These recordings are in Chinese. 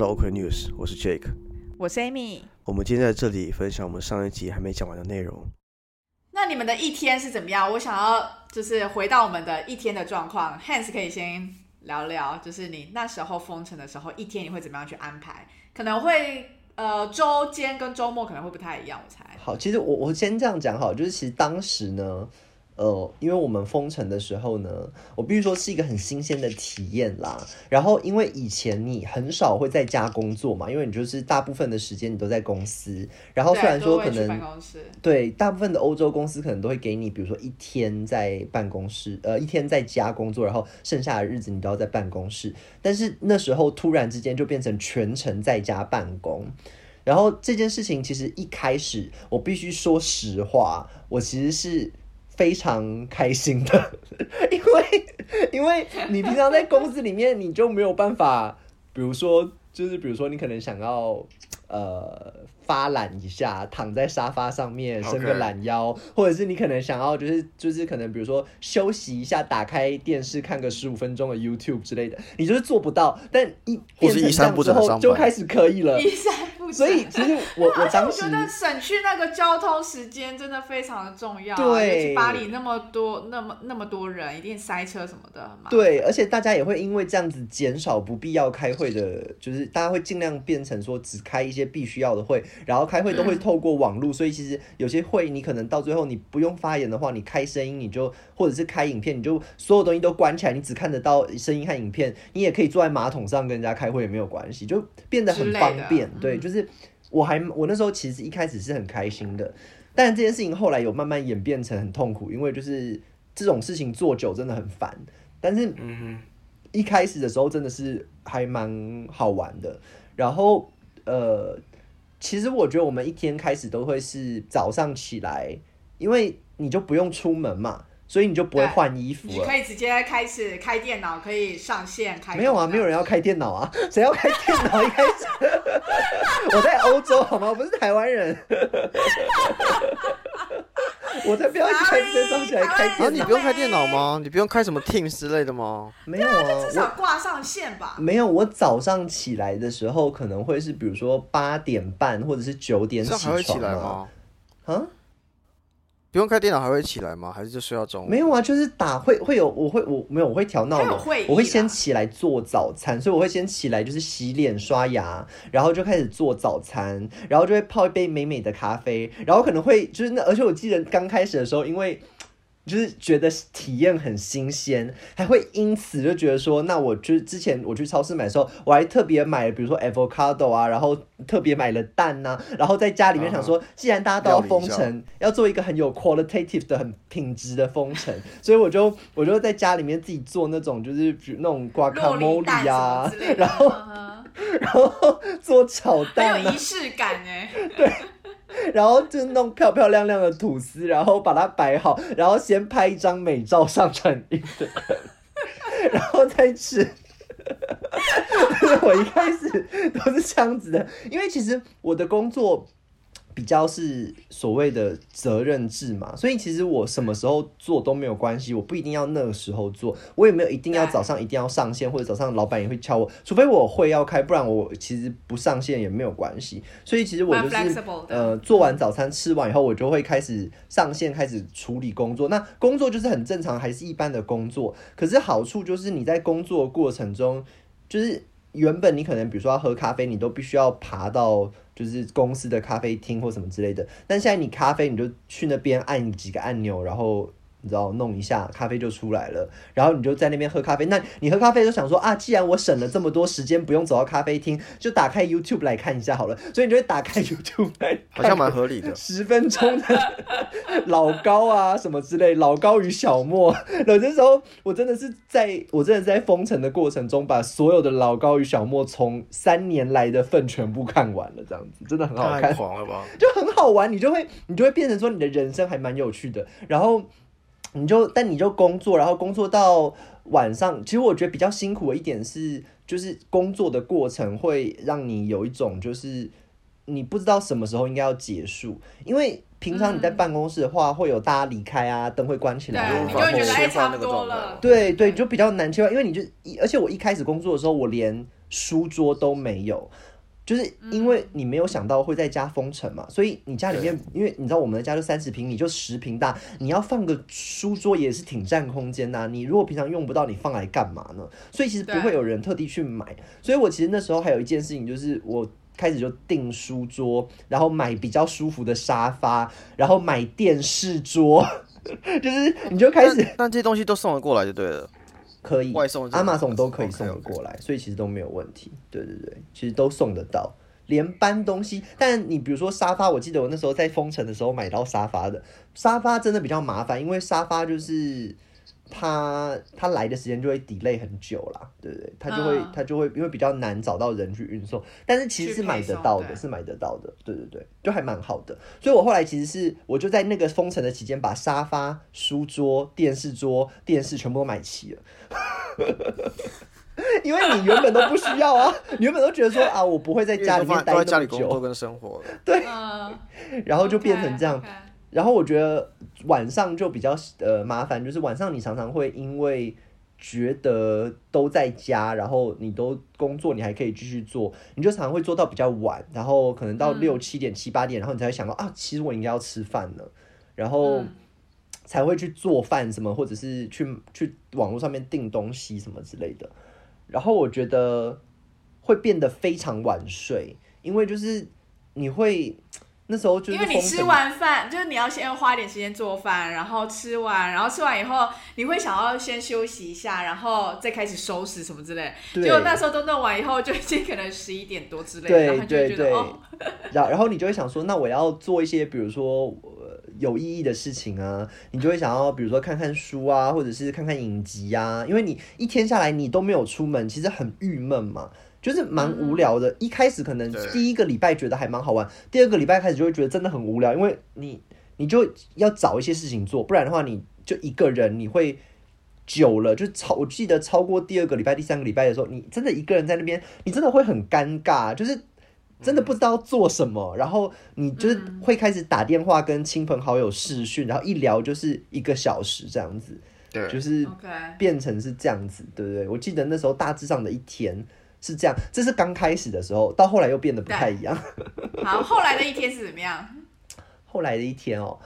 到 OK News，我是 Jake，我是 Amy。我们今天在这里分享我们上一集还没讲完的内容。那你们的一天是怎么样？我想要就是回到我们的一天的状况。Hans 可以先聊聊，就是你那时候封城的时候，一天你会怎么样去安排？可能会呃周间跟周末可能会不太一样，我猜。好，其实我我先这样讲好，就是其实当时呢。呃，因为我们封城的时候呢，我必须说是一个很新鲜的体验啦。然后，因为以前你很少会在家工作嘛，因为你就是大部分的时间你都在公司。然后虽然说可能对大部分的欧洲公司可能都会给你，比如说一天在办公室，呃，一天在家工作，然后剩下的日子你都要在办公室。但是那时候突然之间就变成全程在家办公。然后这件事情其实一开始我必须说实话，我其实是。非常开心的，因为因为你平常在公司里面，你就没有办法，比如说，就是比如说，你可能想要呃发懒一下，躺在沙发上面伸个懒腰，或者是你可能想要就是就是可能比如说休息一下，打开电视看个十五分钟的 YouTube 之类的，你就是做不到，但一变成这样之后就开始可以了。所以其实我 我当时觉得省去那个交通时间真的非常的重要。对，巴黎那么多那么那么多人，一定塞车什么的。对，而且大家也会因为这样子减少不必要开会的，就是大家会尽量变成说只开一些必须要的会，然后开会都会透过网络。所以其实有些会你可能到最后你不用发言的话，你开声音你就或者是开影片，你就所有东西都关起来，你只看得到声音和影片，你也可以坐在马桶上跟人家开会也没有关系，就变得很方便。对，就是。我还我那时候其实一开始是很开心的，但这件事情后来有慢慢演变成很痛苦，因为就是这种事情做久真的很烦。但是嗯，一开始的时候真的是还蛮好玩的。然后，呃，其实我觉得我们一天开始都会是早上起来，因为你就不用出门嘛。所以你就不会换衣服了。你可以直接开始开电脑，可以上线开。没有啊，没有人要开电脑啊，谁要开电脑？一开始 我在欧洲好吗？我不是台湾人。我才不要开直接早起来 开。啊，你不用开电脑吗？你不用开什么 Teams 之类的吗？没有啊，至少挂上线吧。没有，我早上起来的时候可能会是，比如说八点半或者是九点起床吗？啊？不用开电脑还会起来吗？还是就睡到中午？没有啊，就是打会会有，我会我没有，我会调闹钟，我会先起来做早餐，所以我会先起来就是洗脸刷牙，然后就开始做早餐，然后就会泡一杯美美的咖啡，然后可能会就是那，而且我记得刚开始的时候，因为。就是觉得体验很新鲜，还会因此就觉得说，那我就是之前我去超市买的时候，我还特别买，比如说 avocado 啊，然后特别买了蛋呐，然后在家里面想说，既然大家都要封城，要做一个很有 qualitative 的、很品质的封城，所以我就我就在家里面自己做那种就是那种瓜卡莫里啊，然后然后做炒蛋，很有仪式感哎，对。然后就弄漂漂亮亮的吐司，然后把它摆好，然后先拍一张美照上传 i n 然后再吃。我一开始都是这样子的，因为其实我的工作。比较是所谓的责任制嘛，所以其实我什么时候做都没有关系，我不一定要那个时候做，我也没有一定要早上一定要上线，或者早上老板也会敲我，除非我会要开，不然我其实不上线也没有关系。所以其实我就是呃做完早餐吃完以后，我就会开始上线，开始处理工作。那工作就是很正常，还是一般的工作。可是好处就是你在工作过程中，就是原本你可能比如说要喝咖啡，你都必须要爬到。就是公司的咖啡厅或什么之类的，但现在你咖啡你就去那边按几个按钮，然后。你知道弄一下咖啡就出来了，然后你就在那边喝咖啡。那你喝咖啡就想说啊，既然我省了这么多时间，不用走到咖啡厅，就打开 YouTube 来看一下好了。所以你就会打开 YouTube 来，好像蛮合理的。十分钟的老高啊什么之类，老高与小莫。有的时候我真的是在我真的在封城的过程中，把所有的老高与小莫从三年来的份全部看完了，这样子真的很好看，狂了吧？就很好玩，你就会你就会变成说你的人生还蛮有趣的，然后。你就，但你就工作，然后工作到晚上。其实我觉得比较辛苦的一点是，就是工作的过程会让你有一种，就是你不知道什么时候应该要结束。因为平常你在办公室的话，会有大家离开啊，灯会关起来对，啊，你就会觉得哎，切换差不多那个状态了。对对，就比较难切换，因为你就一，而且我一开始工作的时候，我连书桌都没有，就是因为你没有想到会在家封城嘛，所以你家里面，因为你知道我们的家就三十平米，就十平大，你要放个书桌也是挺占空间呐、你如果平常用不到，你放来干嘛呢？所以其实不会有人特地去买。所以我其实那时候还有一件事情，就是我。开始就订书桌，然后买比较舒服的沙发，然后买电视桌，就是你就开始但但这些东西都送了过来就对了。可以，阿玛总都可以送得过来，所以其实都没有问题。对对对，其实都送得到，连搬东西。但你比如说沙发，我记得我那时候在封城的时候买到沙发的，沙发真的比较麻烦，因为沙发就是它它来的时间就会 delay 很久啦，对不对？他就会、嗯它就会因为比较难找到人去运送，但是其实是买得到的，是买得到的，对对对，就还蛮好的。所以我后来其实是我就在那个封城的期间，把沙发、书桌、电视桌、电视全部都买齐了。因为你原本都不需要啊，你原本都觉得说啊，我不会在家里面待都在家那么久，里工作跟生活了。嗯，然后就变成这样。然后我觉得晚上就比较呃麻烦，就是晚上你常常会因为觉得都在家，然后你都工作，你还可以继续做，你就常常会做到比较晚，然后可能到嗯六七点、七八点，然后你才会想到啊，其实我应该要吃饭了，然后嗯才会去做饭什么，或者是去去网络上面订东西什么之类的。然后我觉得会变得非常晚睡，因为就是你会那时候就是因为你吃完饭，就是你要先花一点时间做饭，然后吃完，然后吃完以后，你会想要先休息一下，然后再开始收拾什么之类。对结果那时候都弄完以后，就已经可能十一点多之类的，对然后就会对对觉得哦，然然后你就会想说，那我要做一些比如说呃有意义的事情啊，你就会想要比如说看看书啊，或者是看看影集啊，因为你一天下来你都没有出门，其实很郁闷嘛。就是蛮无聊的，一开始可能第一个礼拜觉得还蛮好玩，第二个礼拜开始就会觉得真的很无聊，因为你你就要找一些事情做，不然的话你就一个人你会久了就超，我记得超过第二个礼拜、第三个礼拜的时候，你真的一个人在那边，你真的会很尴尬，就是真的不知道做什么，然后你就是会开始打电话跟亲朋好友视讯，然后一聊就是一个小时这样子，对，就是变成是这样子，对不对？我记得那时候大致上的一天是这样，这是刚开始的时候，到后来又变得不太一样。好，后来的一天是怎么样？后来的一天哦，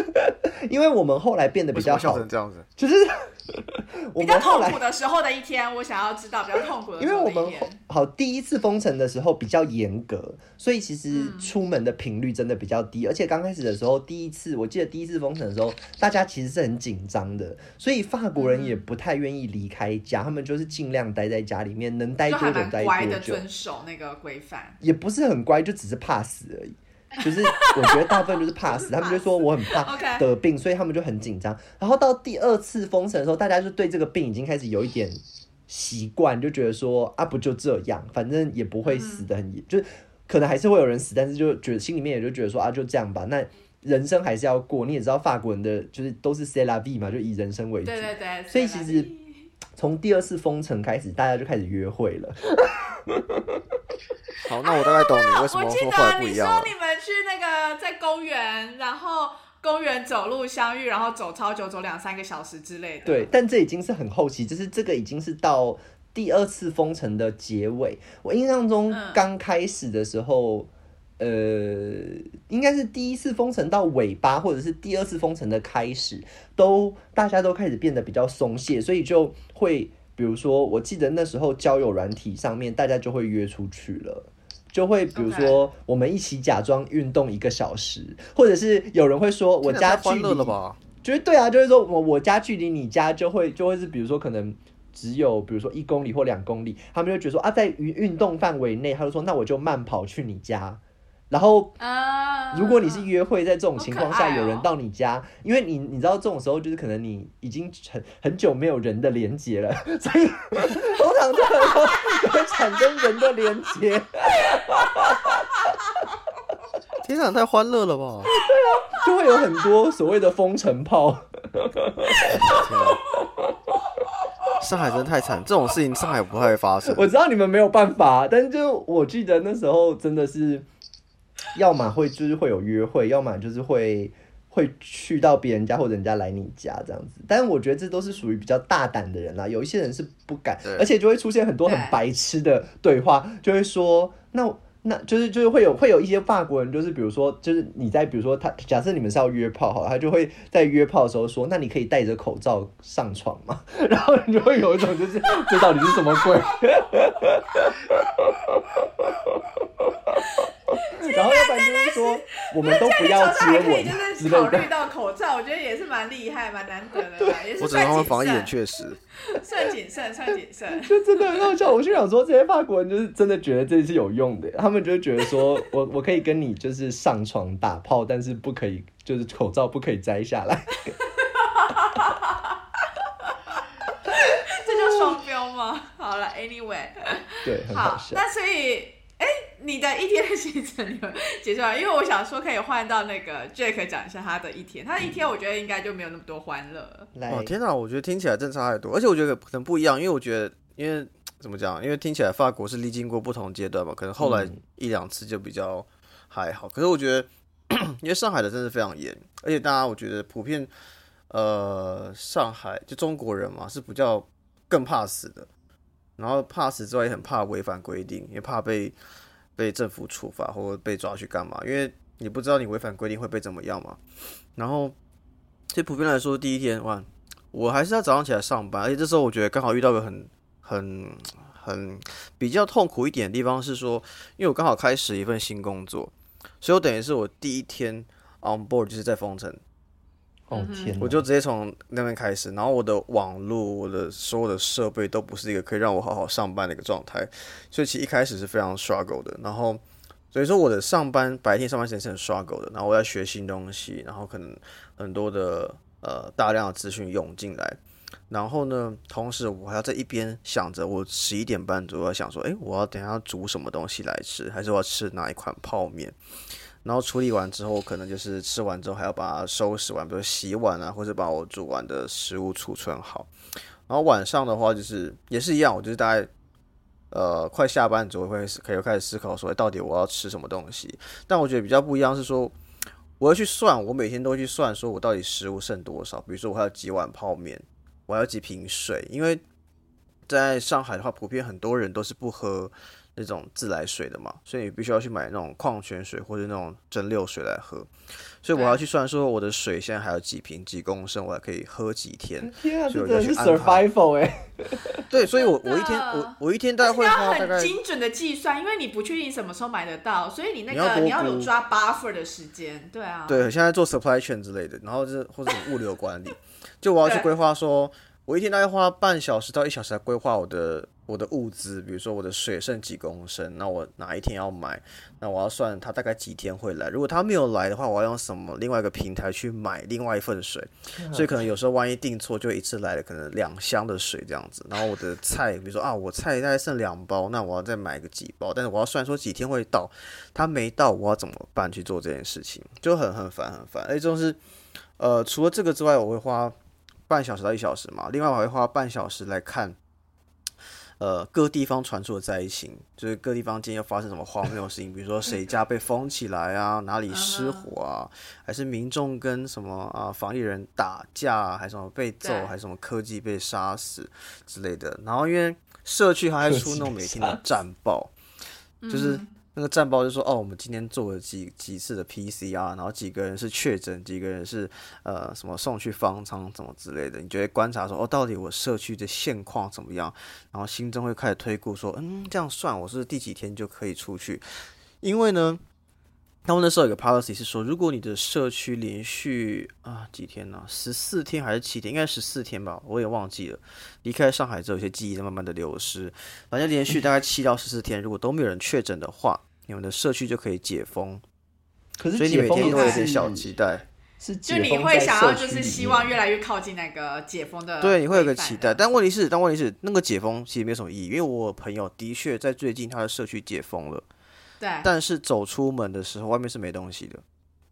因为我们后来变得比较好为什么笑成，这样子？就是 我比较们后来痛苦的时候的一天，我想要知道比较痛苦因为我们。好第一次封城的时候比较严格，所以其实嗯出门的频率真的比较低，而且刚开始的时候，第一次我记得第一次封城的时候，大家其实是很紧张的，所以法国人也嗯不太愿意离开家，他们就是尽量待在家里面，能待就还蛮多久待乖的，多久，遵守那个规范。也不是很乖，就只是怕死而已。就是我觉得大部分就是怕死，他们就说我很怕 得病，所以他们就很紧张。然后到第二次封城的时候，大家就对这个病已经开始有一点习惯，就觉得说啊，不就这样，反正也不会死的很严，就是可能还是会有人死，但是就觉得心里面也就觉得说啊，就这样吧。那人生还是要过，你也知道法国人的就是都是 c la vie 嘛，就以人生为主。对对对，所以其实从第二次封城开始，大家就开始约会了。好，那我大概懂你为什我记么说后来得你不一样了说。你们去那个在公园，然后公园走路相遇，然后走超久，走两三个小时之类的。对，但这已经是很后期，就是这个已经是到第二次封城的结尾。我印象中嗯刚开始的时候，呃，应该是第一次封城到尾巴，或者是第二次封城的开始，都大家都开始变得比较松懈，所以就会，比如说，我记得那时候交友软体上面，大家就会约出去了。就会比如说，我们一起假装运动一个小时，或者是有人会说，我家距离吧？就是对啊，就是说我我家距离你家就会就会是比如说可能只有比如说一公里或两公里，他们就觉得说啊，在运运动范围内，他就说那我就慢跑去你家。然后啊，如果你是约会，在这种情况下有人到你家，因为你你知道这种时候就是可能你已经很很久没有人的连接了，所以通常这个时候就会产生人的连接。天哪，太欢乐了吧！就会有很多所谓的风尘炮。上海真的太惨，这种事情上海不太会发生。我知道你们没有办法，但就我记得那时候真的是要么会就是会有约会，要么就是会会去到别人家或者人家来你家这样子。但是我觉得这都是属于比较大胆的人啦，有一些人是不敢，而且就会出现很多很白痴的对话，就会说那。那就是就是会有会有一些法国人，就是比如说，就是你在比如说他假设你们是要约炮好了，他就会在约炮的时候说，那你可以戴着口罩上床吗？然后你就会有一种就是这到底是什么鬼？然后要不然就是说我们都不要接还可以吻就是之类的考虑。到口罩，我觉得也是蛮厉害、蛮难得的啦，也是我只能算谨他们防疫很慎，确实。算谨慎，算谨慎。就真的很好笑，我就想说，这些法国人就是真的觉得这是有用的，他们就觉得说我我可以跟你就是上床打炮，但是不可以就是口罩不可以摘下来。这叫双标吗？好了，Anyway，对，很好好，笑。那所以，哎、你的一天的行程你们结束了？因为我想说可以换到那个 Jack 讲一下他的一天，他的一天我觉得应该就没有那么多欢乐了。哦天哪，我觉得听起来真差太多，而且我觉得可能不一样，因为我觉得，因为怎么讲？因为听起来法国是历经过不同阶段嘛，可能后来嗯一两次就比较还好。可是我觉得，因为上海的真的非常严，而且大家我觉得普遍，呃，上海就中国人嘛是比较更怕死的，然后怕死之外也很怕违反规定，也怕被被政府处罚或者被抓去干嘛，因为你不知道你违反规定会被怎么样嘛。然后，其实普遍来说，第一天哇，我还是要早上起来上班，而且这时候我觉得刚好遇到个很很很比较痛苦一点的地方是说，因为我刚好开始一份新工作，所以我等于是我第一天 on board 就是在封城，哦天，我就直接从那边开始，然后我的网络、我的所有的设备都不是一个可以让我好好上班的一个状态，所以其实一开始是非常 struggle 的。然后所以说我的上班白天上班时间是很 struggle 的，然后我要学新东西，然后可能很多的呃大量的资讯涌进来。然后呢，同时我还要在一边想着，我十一点半左右要想说，诶，我要等一下煮什么东西来吃，还是我要吃哪一款泡面？然后处理完之后，可能就是吃完之后还要把它收拾完，比如洗碗啊，或者把我煮完的食物储存好。然后晚上的话，就是也是一样，我就是大概呃快下班之后会可以开始思考说，诶到底我要吃什么东西。但我觉得比较不一样是说，我要去算，我每天都去算，说我到底食物剩多少。比如说我还有几碗泡面，我还有几瓶水，因为在上海的话，普遍很多人都是不喝那种自来水的嘛，所以你必须要去买那种矿泉水或者那种蒸馏水来喝。所以我要去算说我的水现在还有几瓶几公升，我还可以喝几天。天啊，真的是 survival 哎、对，所以我我一天我我一天大概会要花大概很精准的计算，因为你不确定什么时候买得到，所以你那你要多个你要有抓 buffer 的时间。对啊，对，现在做 supply chain 之类的，然后是或者物流管理，就我要去对。规划说，我一天大概花半小时到一小时来规划我的我的物资，比如说我的水剩几公升，那我哪一天要买，那我要算它大概几天会来，如果它没有来的话，我要用什么另外一个平台去买另外一份水，所以可能有时候万一订错，就一次来了可能两箱的水这样子，然后我的菜，比如说啊，我菜大概剩两包，那我要再买个几包，但是我要算说几天会到，它没到，我要怎么办去做这件事情，就很很烦很烦。而且就是，呃，除了这个之外，我会花半小时到一小时嘛，另外我会花半小时来看，呃，各地方传出的灾情，就是各地方今天又发生什么荒谬的事情，比如说谁家被封起来啊，哪里失火啊，还是民众跟什么啊防疫人打架、啊，还是什么被揍，还是什么科技被杀死之类的。然后因为社区还会出那种每天的战报。就是嗯那个战报就说，哦，我们今天做了几几次的 PCR，然后几个人是确诊，几个人是呃什么送去方舱什么之类的，你就会观察说，哦，到底我社区的现况怎么样？然后心中会开始推估说，嗯，这样算我是第几天就可以出去？因为呢，他们那时候有个 policy 是说，如果你的社区连续啊几天呢，十四天还是七天，应该十四天吧，我也忘记了。离开上海之后，有些记忆在慢慢的流失。反正连续大概七到十四天，如果都没有人确诊的话，你们的社区就可以解封。可是所以你每解封也天都有点小期待，是就你会想要就是希望越来越靠近那个解封的，对，你会有个期待。但问题是，但问题是，那个解封其实没有什么意义，因为我朋友的确在最近他的社区解封了，对，但是走出门的时候，外面是没东西的，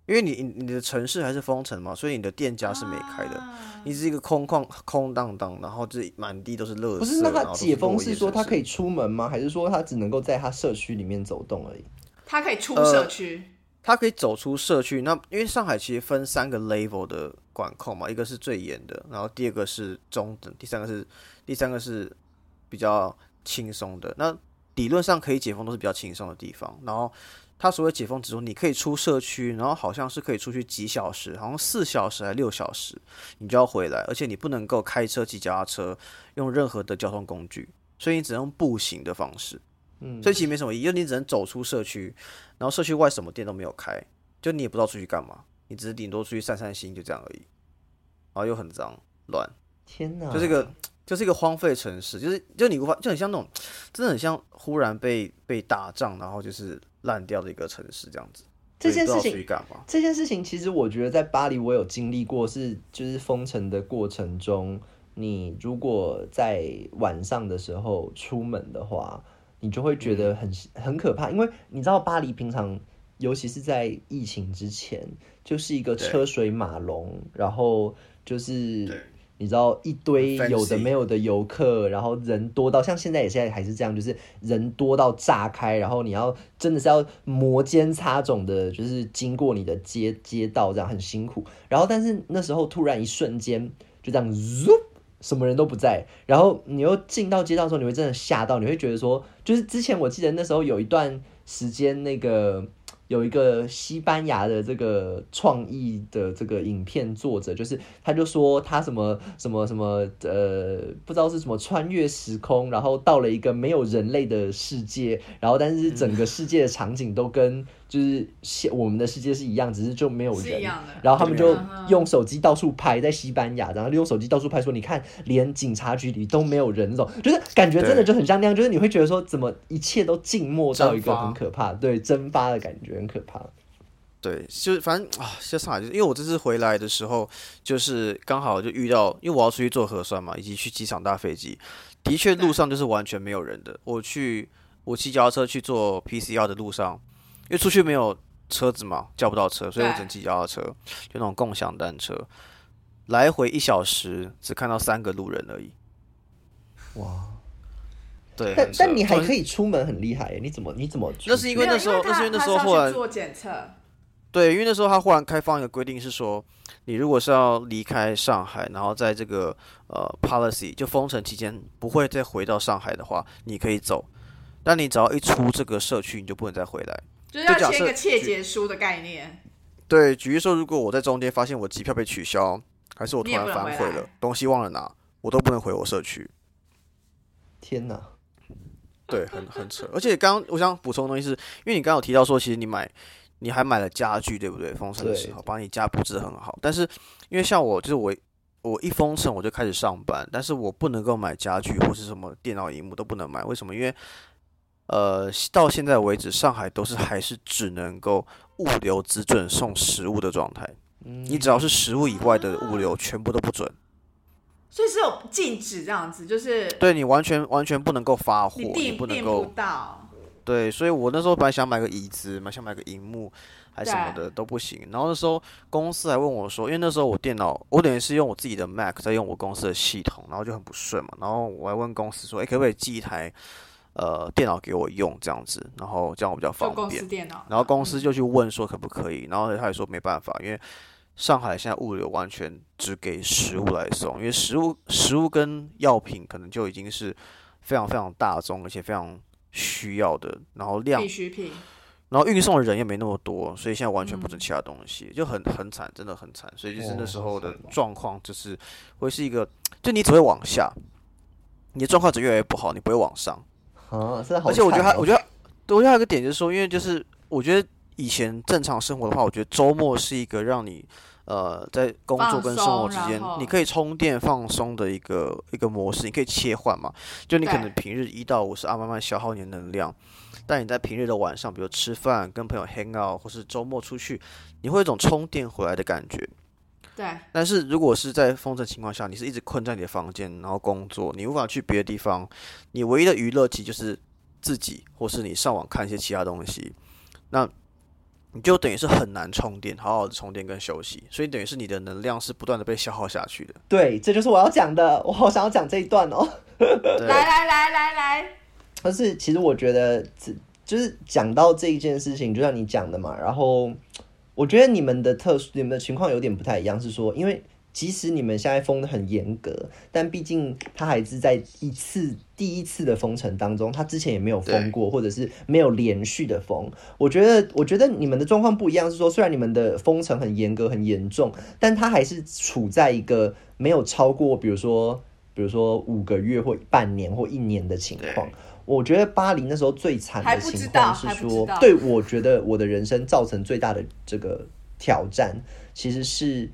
因为你你你的城市还是封城嘛，所以你的店家是没开的，啊你是一个空旷空荡荡，然后就是满地都是垃圾。不是，那然后都他解封是说他可以出门吗？还是说他只能够在他社区里面走动而已？他可以出呃社区，他可以走出社区。那因为上海其实分三个 level 的管控嘛，一个是最严的，然后第二个是中等，第三个是第三个是比较轻松的。那理论上可以解封都是比较轻松的地方。然后它所谓解封指数，你可以出社区，然后好像是可以出去几小时，好像四小时还六小时，你就要回来，而且你不能够开车、骑脚踏车，用任何的交通工具，所以你只能用步行的方式。嗯，所以其实没什么意义，就你只能走出社区，然后社区外什么店都没有开，就你也不知道出去干嘛，你只是顶多出去散散心，就这样而已。然后又很脏乱，天哪，就是一个就是一个荒废城市，就是就你无法就很像那种，真的很像忽然被被打仗，然后就是烂掉的一个城市这样子。这件事情？这件事情其实我觉得在巴黎我有经历过，是就是封城的过程中，你如果在晚上的时候出门的话，你就会觉得很很可怕，因为你知道巴黎平常，尤其是在疫情之前，就是一个对车水马龙，然后就是对你知道一堆有的没有的游客，然后人多到像现在也现在还是这样，就是人多到炸开，然后你要真的是要摩肩擦踵的，就是经过你的街街道，这样很辛苦。然后但是那时候突然一瞬间就这样 zoom。什么人都不在，然后你又进到街道的时候，你会真的吓到，你会觉得说，就是之前我记得那时候有一段时间，那个有一个西班牙的这个创意的这个影片作者，就是他就说他什么什么什么呃，不知道是什么穿越时空，然后到了一个没有人类的世界，然后但是整个世界的场景都跟就是现我们的世界是一样，只是就没有人。然后他们就用手机到处拍，在西班牙，然后用手机到处拍，说你看，连警察局里都没有人，那种就是感觉真的就很像那样，就是你会觉得说，怎么一切都静默到一个很可怕，对蒸发的感觉很可怕。对，就是反正啊，在上海就是因为我这次回来的时候，就是刚好就遇到，因为我要出去做核酸嘛，以及去机场搭飞机，的确路上就是完全没有人的。我去我骑脚踏车去做 PCR 的路上，因为出去没有车子嘛，叫不到车，所以我只能骑脚踏车，就那种共享单车，来回一小时只看到三个路人而已。哇！对，但但你还可以出门，很厉害耶！你怎么你怎么？那是因为那时候他那是因为那时候他是后来要去做检测，对，因为那时候他忽然开放一个规定，是说你如果是要离开上海，然后在这个呃 policy 就封城期间不会再回到上海的话，你可以走，但你只要一出这个社区，你就不能再回来。就是要签一个切结书的概念。对，举例说，如果我在中间发现我机票被取消，还是我突然反悔了，东西忘了拿，我都不能回我社区。天哪！对，很很扯。而且刚刚我想补充的东西是，因为你刚刚有提到说，其实你买你还买了家具，对不对？封城的时候把你家布置得很好，但是因为像我，就是我我一封城我就开始上班，但是我不能够买家具或是什么电脑荧幕都不能买，为什么？因为呃到现在为止，上海都是还是只能够物流只准送食物的状态，嗯你只要是食物以外的物流全部都不准，所以是有禁止这样子，就是对你完全完全不能够发货，你不能够不到。对，所以我那时候本来想买个椅子，买想买个荧幕，还什么的都不行。然后那时候公司还问我说，因为那时候我电脑，我等于是用我自己的 Mac 在用我公司的系统，然后就很不顺嘛。然后我还问公司说，哎，可不可以寄一台呃电脑给我用这样子，然后这样我比较方便司。电脑，然后公司就去问说可不可以，然后他也说没办法，因为上海现在物流完全只给食物来送，因为食物食物跟药品可能就已经是非常非常大众，而且非常需要的，然后量必需品。然后运送的人也没那么多，所以现在完全嗯不准其他东西，就很很惨，真的很惨。所以就是那时候的状况，就是会是一个，就你只会往下，你的状况只越来越不好，你不会往上。啊，真的。而且我觉得还，我觉得，对，我觉得还有一个点就是说，因为就是我觉得以前正常生活的话，我觉得周末是一个让你呃在工作跟生活之间你可以充电放松的一个一个模式，你可以切换嘛。就你可能平日一到五是啊慢慢消耗你的能量，但你在平日的晚上，比如吃饭、跟朋友 hang out，或是周末出去，你会有一种充电回来的感觉。对，但是如果是在封城情况下，你是一直困在你的房间，然后工作，你无法去别的地方，你唯一的娱乐其实就是自己，或是你上网看一些其他东西，那你就等于是很难充电，好好的充电跟休息，所以等于是你的能量是不断的被消耗下去的。对，这就是我要讲的，我好想要讲这一段哦。来来来来来，但是其实我觉得就是讲到这一件事情，就像你讲的嘛，然后我觉得你们的特殊，你们的情况有点不太一样，是说因为。即使你们现在封的很严格，但毕竟他还是在一次第一次的封城当中，他之前也没有封过，或者是没有连续的封。我觉得，我觉得你们的状况不一样，是说虽然你们的封城很严格、很严重，但他还是处在一个没有超过，比如说，比如说五个月或半年或一年的情况。我觉得巴黎那时候最惨的情况是说，对我觉得我的人生造成最大的这个挑战，其实是。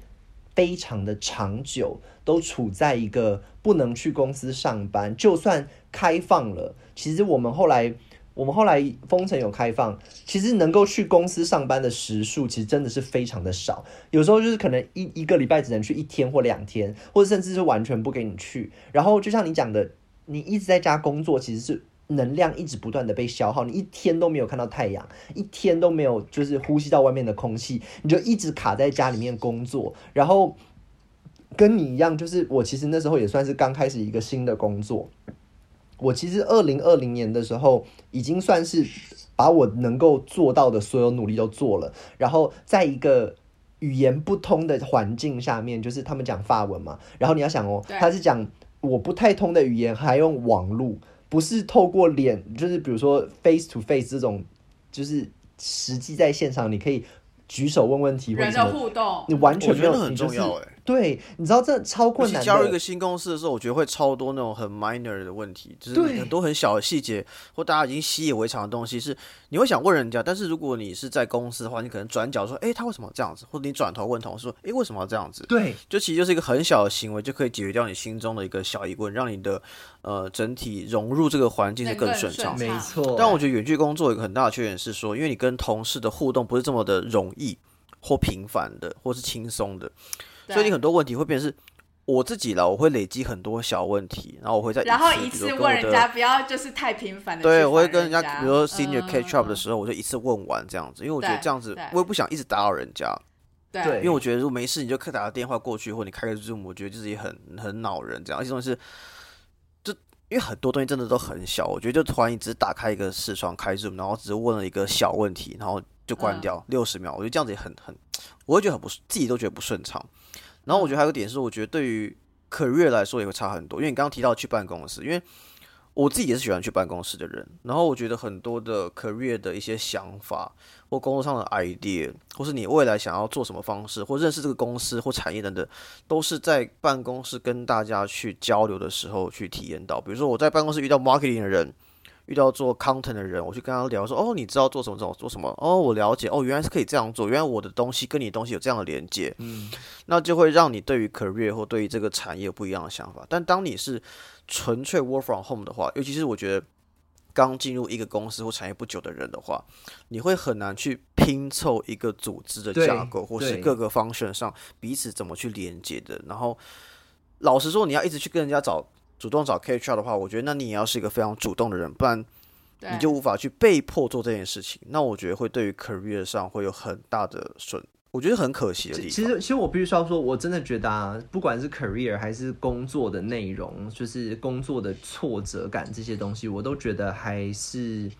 非常的长久，都处在一个不能去公司上班。就算开放了，其实我们后来，我们后来封城有开放，其实能够去公司上班的时数，其实真的是非常的少。有时候就是可能一一个礼拜只能去一天或两天，或者甚至是完全不给你去。然后就像你讲的，你一直在家工作，其实是。能量一直不断的被消耗，你一天都没有看到太阳，一天都没有就是呼吸到外面的空气，你就一直卡在家里面工作。然后跟你一样，就是我其实那时候也算是刚开始一个新的工作。我其实二零二零年的时候，已经算是把我能够做到的所有努力都做了。然后在一个语言不通的环境下面，就是他们讲法文嘛，然后你要想哦，他是讲我不太通的语言，还用网络。不是透过脸，就是比如说 face to face 这种，就是实际在现场，你可以举手问问题，人的互动，你完全没有，很重要哎。对，你知道这超困难。加入一个新公司的时候，我觉得会超多那种很 minor 的问题，就是很多很小的细节或大家已经习以为常的东西，是你会想问人家。但是如果你是在公司的话，你可能转角说：“哎，他为什么这样子？”或者你转头问同事说：“哎，为什么要这样子？”对，就其实就是一个很小的行为，就可以解决掉你心中的一个小疑问，让你的呃整体融入这个环境是更顺畅。没错。但我觉得远距工作有一个很大的缺点是说，因为你跟同事的互动不是这么的容易或频繁的，或是轻松的。所以你很多问题会变成是我自己了，我会累积很多小问题，然后我会在然后一次问人家，不要就是太频繁的。对，我会跟人家，比如说 senior catch up 的时候，我就一次问完这样子，因为我觉得这样子我也不想一直打扰人家。对，因为我觉得如果没事，你就可打个电话过去，或你开个 zoom，我觉得自己很很恼人这样。而且东西是，就因为很多东西真的都很小，我觉得就突然你只是打开一个视窗开 zoom，然后只是问了一个小问题，然后就关掉六十秒，我觉得这样子也很很，我会觉得很不自己都觉得不顺畅。然后我觉得还有个点是，我觉得对于 career 来说也会差很多，因为你刚刚提到去办公室，因为我自己也是喜欢去办公室的人。然后我觉得很多的 career 的一些想法或工作上的 idea，或是你未来想要做什么方式，或认识这个公司或产业等等，都是在办公室跟大家去交流的时候去体验到。比如说我在办公室遇到 marketing 的人。遇到做 content 的人，我去跟他聊说：“哦，你知道做什么？做做什么？哦，我了解。哦，原来是可以这样做。原来我的东西跟你的东西有这样的连接。嗯，那就会让你对于 career 或对于这个产业有不一样的想法。但当你是纯粹 work from home 的话，尤其是我觉得刚进入一个公司或产业不久的人的话，你会很难去拼凑一个组织的架构，或是各个 function 上彼此怎么去连接的。然后，老实说，你要一直去跟人家找。主动找 KHR 的话，我觉得那你也要是一个非常主动的人，不然你就无法去被迫做这件事情。那我觉得会对于 career 上会有很大的损，我觉得很可惜的地方。其实，其实我必须要说，我真的觉得啊，不管是 career 还是工作的内容，就是工作的挫折感这些东西，我都觉得还是。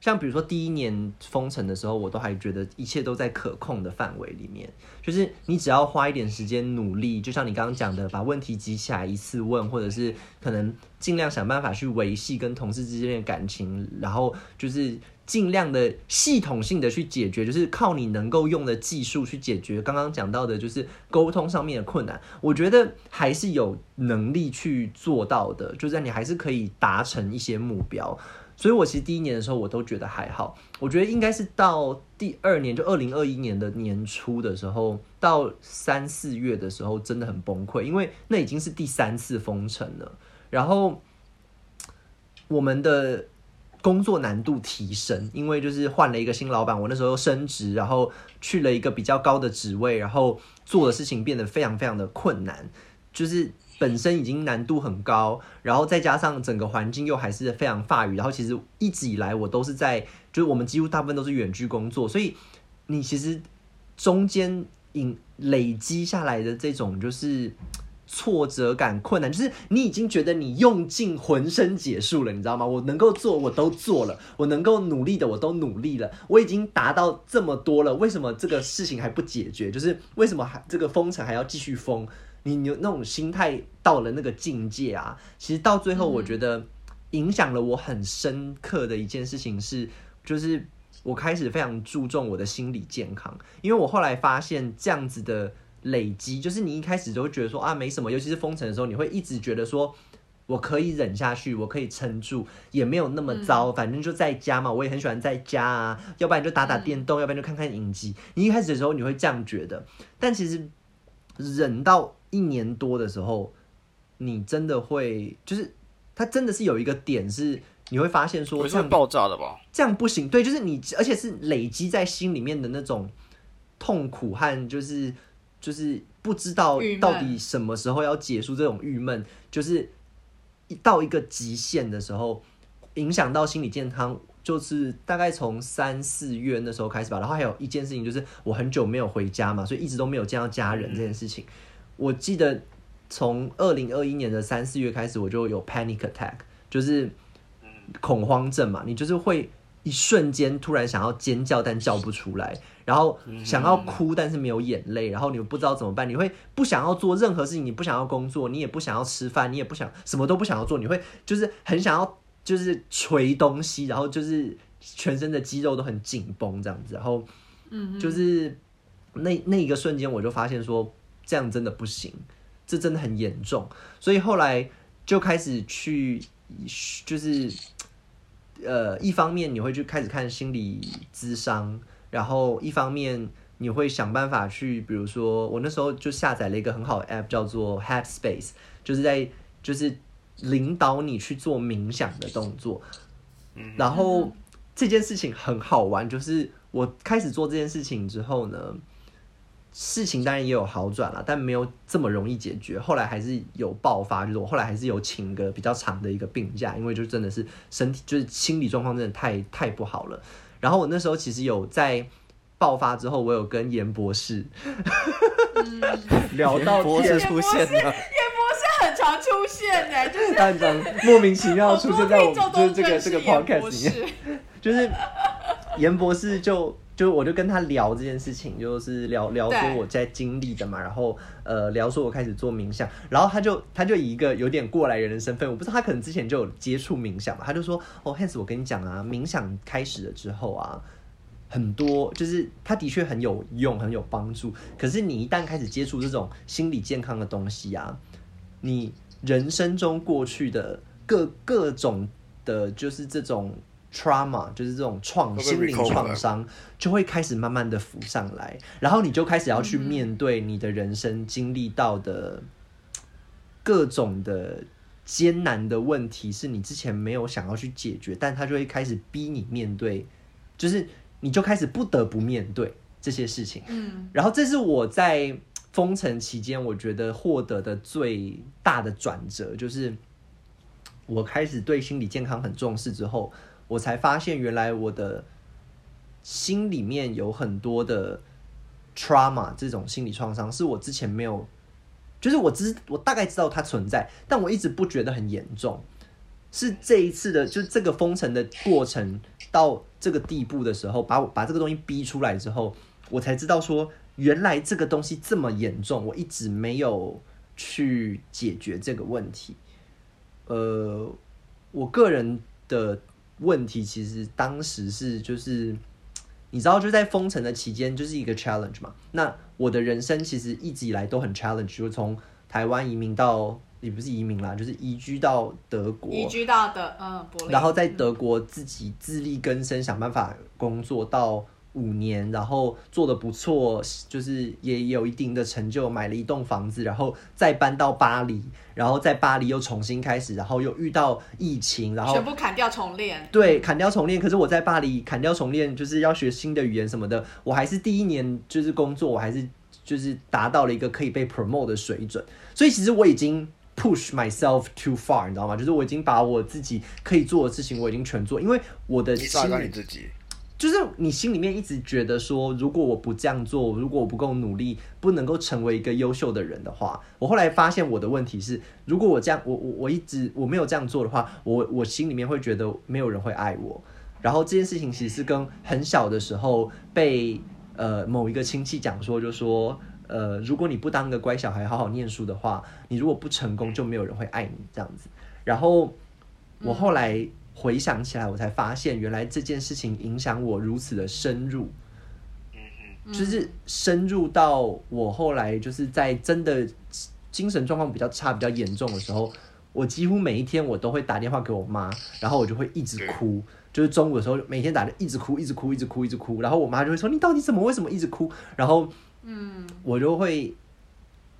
像比如说第一年封城的时候，我都还觉得一切都在可控的范围里面。就是你只要花一点时间努力，就像你刚刚讲的，把问题集起来一次问，或者是可能尽量想办法去维系跟同事之间的感情，然后就是尽量的系统性的去解决，就是靠你能够用的技术去解决刚刚讲到的，就是沟通上面的困难。我觉得还是有能力去做到的，就是你还是可以达成一些目标。所以，我其实第一年的时候，我都觉得还好。我觉得应该是到第二年，就二零二一年的年初的时候，到三四月的时候，真的很崩溃，因为那已经是第三次封城了。然后，我们的工作难度提升，因为就是换了一个新老板，我那时候升职，然后去了一个比较高的职位，然后做的事情变得非常非常的困难，就是。本身已经难度很高，然后再加上整个环境又还是非常法语，然后其实一直以来我都是在，就是我们几乎大部分都是远距工作，所以你其实中间引累积下来的这种就是挫折感、困难，就是你已经觉得你用尽浑身解数了，你知道吗？我能够做，我都做了；我能够努力的，我都努力了。我已经达到这么多了，为什么这个事情还不解决？就是为什么还这个封城还要继续封？你你那种心态到了那个境界啊，其实到最后，我觉得影响了我很深刻的一件事情是，就是我开始非常注重我的心理健康，因为我后来发现这样子的。累积就是你一开始就会觉得说啊没什么，尤其是封城的时候，你会一直觉得说我可以忍下去，我可以撑住，也没有那么糟，反正就在家嘛，我也很喜欢在家啊，要不然就打打电动，要不然就看看影集。你一开始的时候你会这样觉得，但其实忍到一年多的时候，你真的会就是它真的是有一个点是你会发现说这样爆炸的吧？这样不行，对，就是你而且是累积在心里面的那种痛苦和就是。就是不知道到底什么时候要结束这种郁闷，就是一到一个极限的时候，影响到心理健康，就是大概从三四月那时候开始吧。然后还有一件事情就是我很久没有回家嘛，所以一直都没有见到家人这件事情。我记得从二零二一年的三四月开始，我就有 panic attack，就是恐慌症嘛，你就是会一瞬间突然想要尖叫，但叫不出来。然后想要哭，但是没有眼泪，然后你不知道怎么办，你会不想要做任何事情，你不想要工作，你也不想要吃饭，你也不想什么都不想要做，你会就是很想要就是捶东西，然后就是全身的肌肉都很紧绷这样子，然后嗯，就是那那一个瞬间我就发现说这样真的不行，这真的很严重，所以后来就开始去就是呃一方面你会去开始看心理咨商。然后一方面你会想办法去，比如说我那时候就下载了一个很好的 app，叫做 Headspace，就是在就是领导你去做冥想的动作。然后这件事情很好玩，就是我开始做这件事情之后呢，事情当然也有好转了，但没有这么容易解决。后来还是有爆发，就是我后来还是有请个比较长的一个病假，因为就真的是身体就是心理状况真的太太不好了。然后我那时候其实有在爆发之后，我有跟严博士 聊到博士出现了，严博士很常出现呢，就是他很常莫名其妙出现在我们就是这个这个 podcast 里面，就是严博士就就我就跟他聊这件事情，就是聊聊说我在经历的嘛，然后呃聊说我开始做冥想，然后他就他就以一个有点过来人的身份，我不知道他可能之前就有接触冥想嘛，他就说哦，Hans，我跟你讲啊，冥想开始了之后啊。很多就是他的确很有用，很有帮助。可是你一旦开始接触这种心理健康的东西啊，你人生中过去的各各种的，就是这种 trauma，就是这种创心灵创伤，就会开始慢慢的浮上来。然后你就开始要去面对你的人生经历到的各种的艰难的问题，是你之前没有想要去解决，但他就会开始逼你面对，就是。你就开始不得不面对这些事情，嗯，然后这是我在封城期间，我觉得获得的最大的转折，就是我开始对心理健康很重视之后，我才发现原来我的心里面有很多的 trauma 这种心理创伤，是我之前没有，就是我知我大概知道它存在，但我一直不觉得很严重。是这一次的，就是这个封城的过程到这个地步的时候，把我把这个东西逼出来之后，我才知道说，原来这个东西这么严重，我一直没有去解决这个问题。呃，我个人的问题其实当时是就是，你知道，就在封城的期间，就是一个 challenge 嘛。那我的人生其实一直以来都很 challenge，就从台湾移民到。也不是移民啦，就是移居到德国，移居到德嗯，然后在德国自己自力更生，想办法工作到五年，然后做的不错，就是也有一定的成就，买了一栋房子，然后再搬到巴黎，然后在巴黎又重新开始，然后又遇到疫情，然后全部砍掉重练，对，砍掉重练。可是我在巴黎砍掉重练，就是要学新的语言什么的，我还是第一年就是工作，我还是就是达到了一个可以被 promote 的水准，所以其实我已经。push myself too far，你知道吗？就是我已经把我自己可以做的事情，我已经全做，因为我的心理自己，就是你心里面一直觉得说，如果我不这样做，如果我不够努力，不能够成为一个优秀的人的话，我后来发现我的问题是，如果我这样，我我我一直我没有这样做的话，我我心里面会觉得没有人会爱我。然后这件事情其实是跟很小的时候被呃某一个亲戚讲说，就说呃，如果你不当个乖小孩，好好念书的话，你如果不成功，就没有人会爱你这样子。然后我后来回想起来，我才发现原来这件事情影响我如此的深入，就是深入到我后来就是在真的精神状况比较差、比较严重的时候，我几乎每一天我都会打电话给我妈，然后我就会一直哭。就是中午的时候，每天打的一直哭，一直哭，一直哭，一直哭，然后我妈就会说：“你到底怎么？为什么一直哭？”然后，嗯，我就会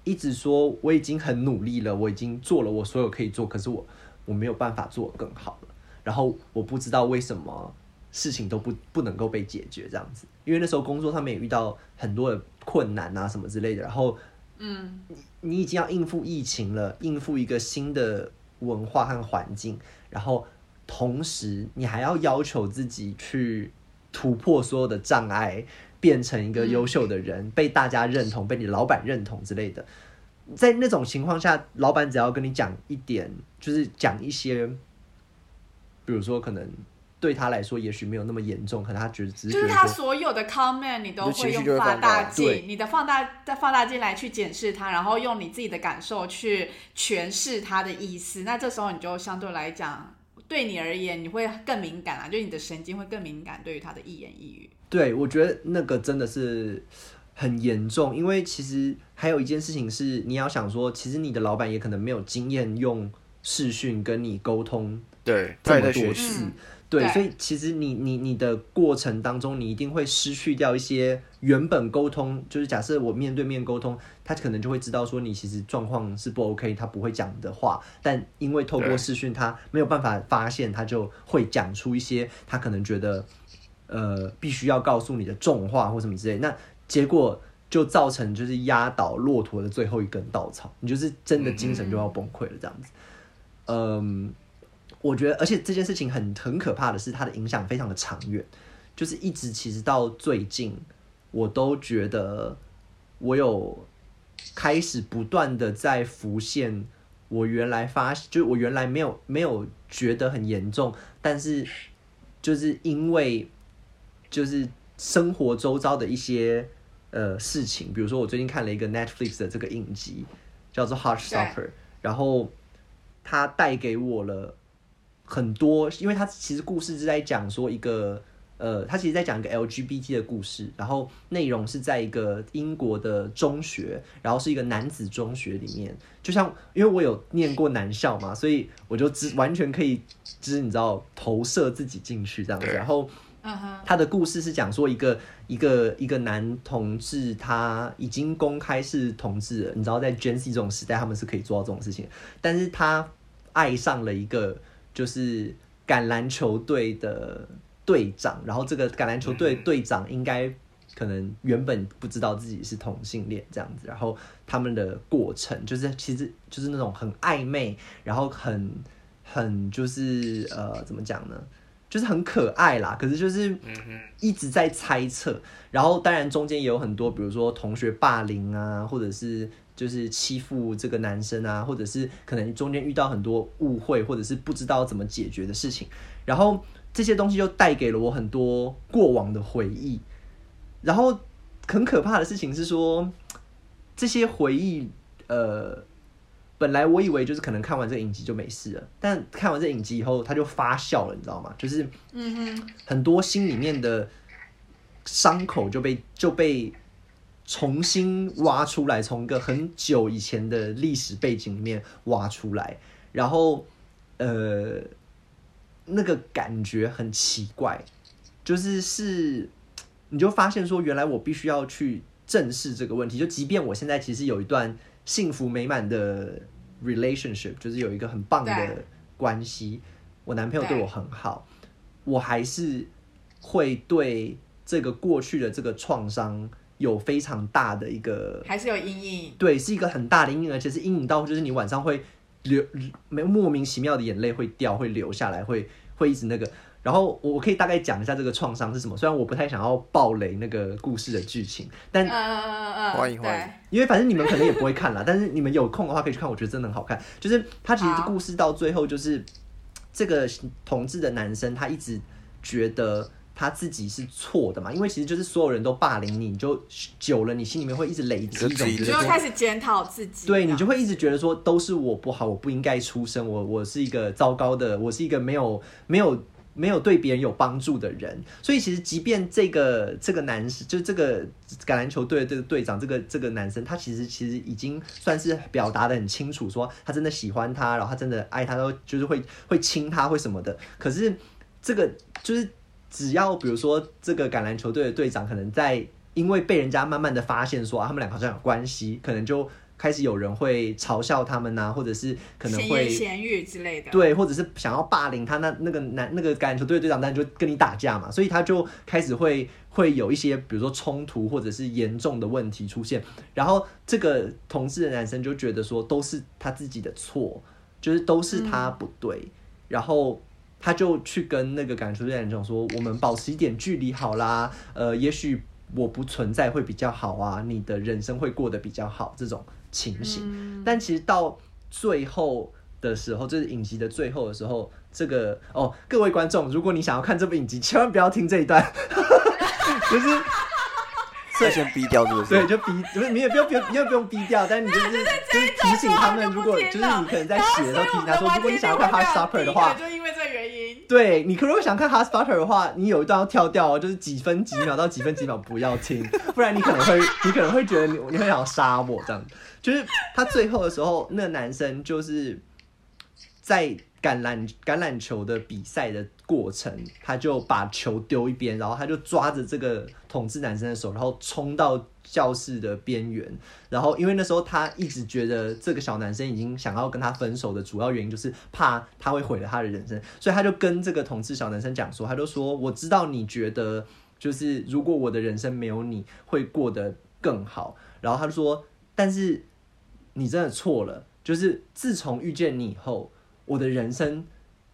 一直说：“我已经很努力了，我已经做了我所有可以做，可是我我没有办法做更好了。”然后我不知道为什么事情都不不能够被解决这样子，因为那时候工作上面也遇到很多的困难啊什么之类的。然后，嗯，你你已经要应付疫情了，应付一个新的文化和环境，然后。同时，你还要要求自己去突破所有的障碍，变成一个优秀的人，被大家认同，被你老板认同之类的。在那种情况下，老板只要跟你讲一点，就是讲一些，比如说可能对他来说也许没有那么严重，可能他觉得只是就是他所有的 comment 你都会用放大镜，你的放大在放大镜来去检视他，然后用你自己的感受去诠释他的意思。那这时候你就相对来讲。对你而言，你会更敏感啊，就你的神经会更敏感，对于他的一言一语。对，我觉得那个真的是很严重，因为其实还有一件事情是，你要想说，其实你的老板也可能没有经验用视讯跟你沟通，对，这么多次。对，所以其实你你你的过程当中，你一定会失去掉一些原本沟通，就是假设我面对面沟通，他可能就会知道说你其实状况是不 OK，他不会讲的话，但因为透过视讯，他没有办法发现，他就会讲出一些他可能觉得呃必须要告诉你的重话或什么之类，那结果就造成就是压倒骆驼的最后一根稻草，你就是真的精神就要崩溃了这样子，嗯。我觉得，而且这件事情很很可怕的是，它的影响非常的长远，就是一直其实到最近，我都觉得我有开始不断的在浮现我原来发，就是我原来没有没有觉得很严重，但是就是因为就是生活周遭的一些呃事情，比如说我最近看了一个 Netflix 的这个影集叫做《Heartstopper》，然后它带给我了。很多，因为他其实故事是在讲说一个，呃，他其实在讲一个 LGBT 的故事，然后内容是在一个英国的中学，然后是一个男子中学里面，就像因为我有念过男校嘛，所以我就只完全可以，就是你知道投射自己进去这样子。然后，他的故事是讲说一个一个一个男同志他已经公开是同志了，你知道在 Gen Z 这种时代，他们是可以做到这种事情，但是他爱上了一个。就是橄榄球队的队长，然后这个橄榄球队队长应该可能原本不知道自己是同性恋这样子，然后他们的过程就是其实就是那种很暧昧，然后很很就是呃怎么讲呢？就是很可爱啦，可是就是一直在猜测，然后当然中间也有很多，比如说同学霸凌啊，或者是。就是欺负这个男生啊，或者是可能中间遇到很多误会，或者是不知道怎么解决的事情，然后这些东西就带给了我很多过往的回忆。然后很可怕的事情是说，这些回忆，呃，本来我以为就是可能看完这个影集就没事了，但看完这影集以后，它就发酵了，你知道吗？就是，嗯哼，很多心里面的伤口就被就被。重新挖出来，从一个很久以前的历史背景里面挖出来，然后，呃，那个感觉很奇怪，就是是，你就发现说，原来我必须要去正视这个问题。就即便我现在其实有一段幸福美满的 relationship，就是有一个很棒的关系，我男朋友对我很好，我还是会对这个过去的这个创伤。有非常大的一个，还是有阴影，对，是一个很大的阴影，而且是阴影到就是你晚上会流没莫名其妙的眼泪会掉，会流下来，会会一直那个，然后我我可以大概讲一下这个创伤是什么，虽然我不太想要暴雷那个故事的剧情，但嗯嗯嗯嗯，欢迎欢迎。因为反正你们可能也不会看啦，但是你们有空的话可以去看，我觉得真的很好看。就是他其实故事到最后，就是这个同志的男生，他一直觉得他自己是错的嘛，因为其实就是所有人都霸凌你，你就久了，你心里面会一直累积一种就开始检讨自己，对你就会一直觉得说都是我不好，我不应该出生，我我是一个糟糕的，我是一个没有没有没有对别人有帮助的人。所以其实即便这个这个男生，就这个橄榄球队的这个队长，这个这个男生，他其实其实已经算是表达的很清楚，说他真的喜欢他，然后他真的爱他，都就是会会亲他，会什么的。可是这个就是只要比如说这个橄榄球队的队长可能在因为被人家慢慢的发现说、啊、他们俩好像有关系，可能就开始有人会嘲笑他们呐、或者是可能闲会言闲语之类的，对，或者是想要霸凌他，那那个男那个橄榄球队的队长，当然就跟你打架嘛，所以他就开始会会有一些比如说冲突或者是严重的问题出现，然后这个同志的男生就觉得说都是他自己的错，就是都是他不对，然后。他就去跟那个橄榄球队的人讲说：“我们保持一点距离好啦，呃，也许我不存在会比较好啊，你的人生会过得比较好。”这种情形，嗯但其实到最后的时候，就是影集的最后的时候，这个哦，各位观众，如果你想要看这部影集，千万不要听这一段，就是这先逼掉，是不是？对，就逼，不是你也不用不用，你也不用逼掉，但是你就是就是提醒他们，如果就是你可能在写的时候 提醒他说，如果你想要看 Hard Stopper 的话，对你如果想看 Hard Stopper 的话，你有一段要跳掉哦，就是几分几秒到几分几秒不要听，不然你可能会你可能会觉得你你会想要杀我这样。就是他最后的时候，那个男生就是在橄榄橄榄球的比赛的过程，他就把球丢一边，然后他就抓着这个统治男生的手，然后冲到教室的边缘。然后因为那时候他一直觉得这个小男生已经想要跟他分手的主要原因就是怕他会毁了他的人生，所以他就跟这个统治小男生讲说，他就说我知道你觉得就是如果我的人生没有你会过得更好，然后他就说，但是你真的错了，就是自从遇见你以后，我的人生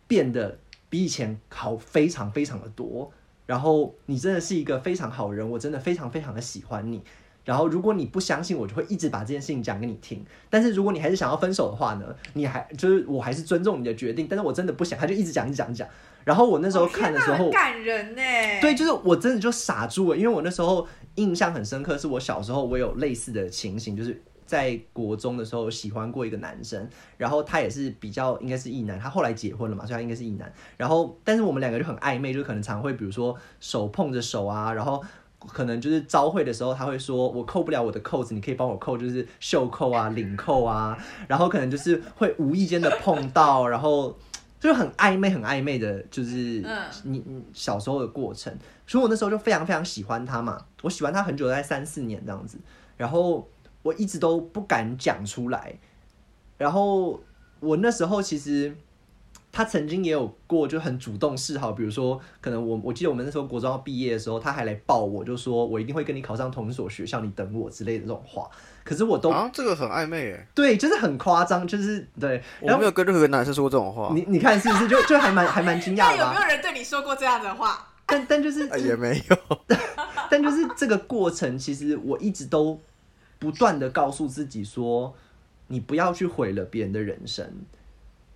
变得比以前好非常非常的多。然后你真的是一个非常好人，我真的非常非常的喜欢你。然后如果你不相信，我就会一直把这件事情讲给你听。但是如果你还是想要分手的话呢，你还就是我还是尊重你的决定。但是我真的不想，他就一直讲一直讲讲。然后我那时候看的时候，感人呢。对，就是我真的就傻住了，因为我那时候印象很深刻，是我小时候我有类似的情形，就是在国中的时候喜欢过一个男生，然后他也是比较应该是异男，他后来结婚了嘛，所以他应该是异男。然后但是我们两个就很暧昧，就可能常会比如说手碰着手啊，然后。可能就是招会的时候，他会说：“我扣不了我的扣子，你可以帮我扣，就是袖扣啊、领扣啊。”然后可能就是会无意间的碰到，然后就是很暧昧、很暧昧的，就是嗯你你小时候的过程。所以我那时候就非常非常喜欢他嘛，我喜欢他很久，大概三四年这样子。然后我一直都不敢讲出来。然后我那时候其实他曾经也有过就很主动示好，比如说可能我我记得我们那时候国中要毕业的时候，他还来抱我，就说我一定会跟你考上同一所学校，你等我之类的这种话。可是我都、啊，这个很暧昧诶，对，就是很夸张，就是对。然后我没有跟任何一个男生说过这种话，你你看是不是就就还蛮还蛮惊讶的有没有人对你说过这样的话？但但就是啊也没有。但就是这个过程，其实我一直都不断的告诉自己说，你不要去毁了别人的人生。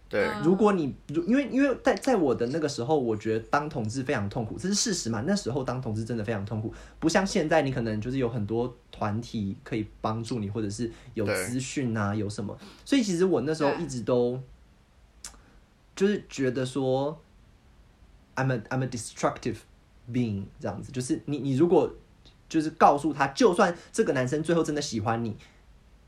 对，嗯如果你如因为因为在在我的那个时候，我觉得当同志非常痛苦，这是事实嘛。那时候当同志真的非常痛苦，不像现在，你可能就是有很多团体可以帮助你，或者是有资讯啊，有什么。所以其实我那时候一直都就是觉得说，I'm a I'm a destructive being 这样子，就是你你如果就是告诉他，就算这个男生最后真的喜欢你，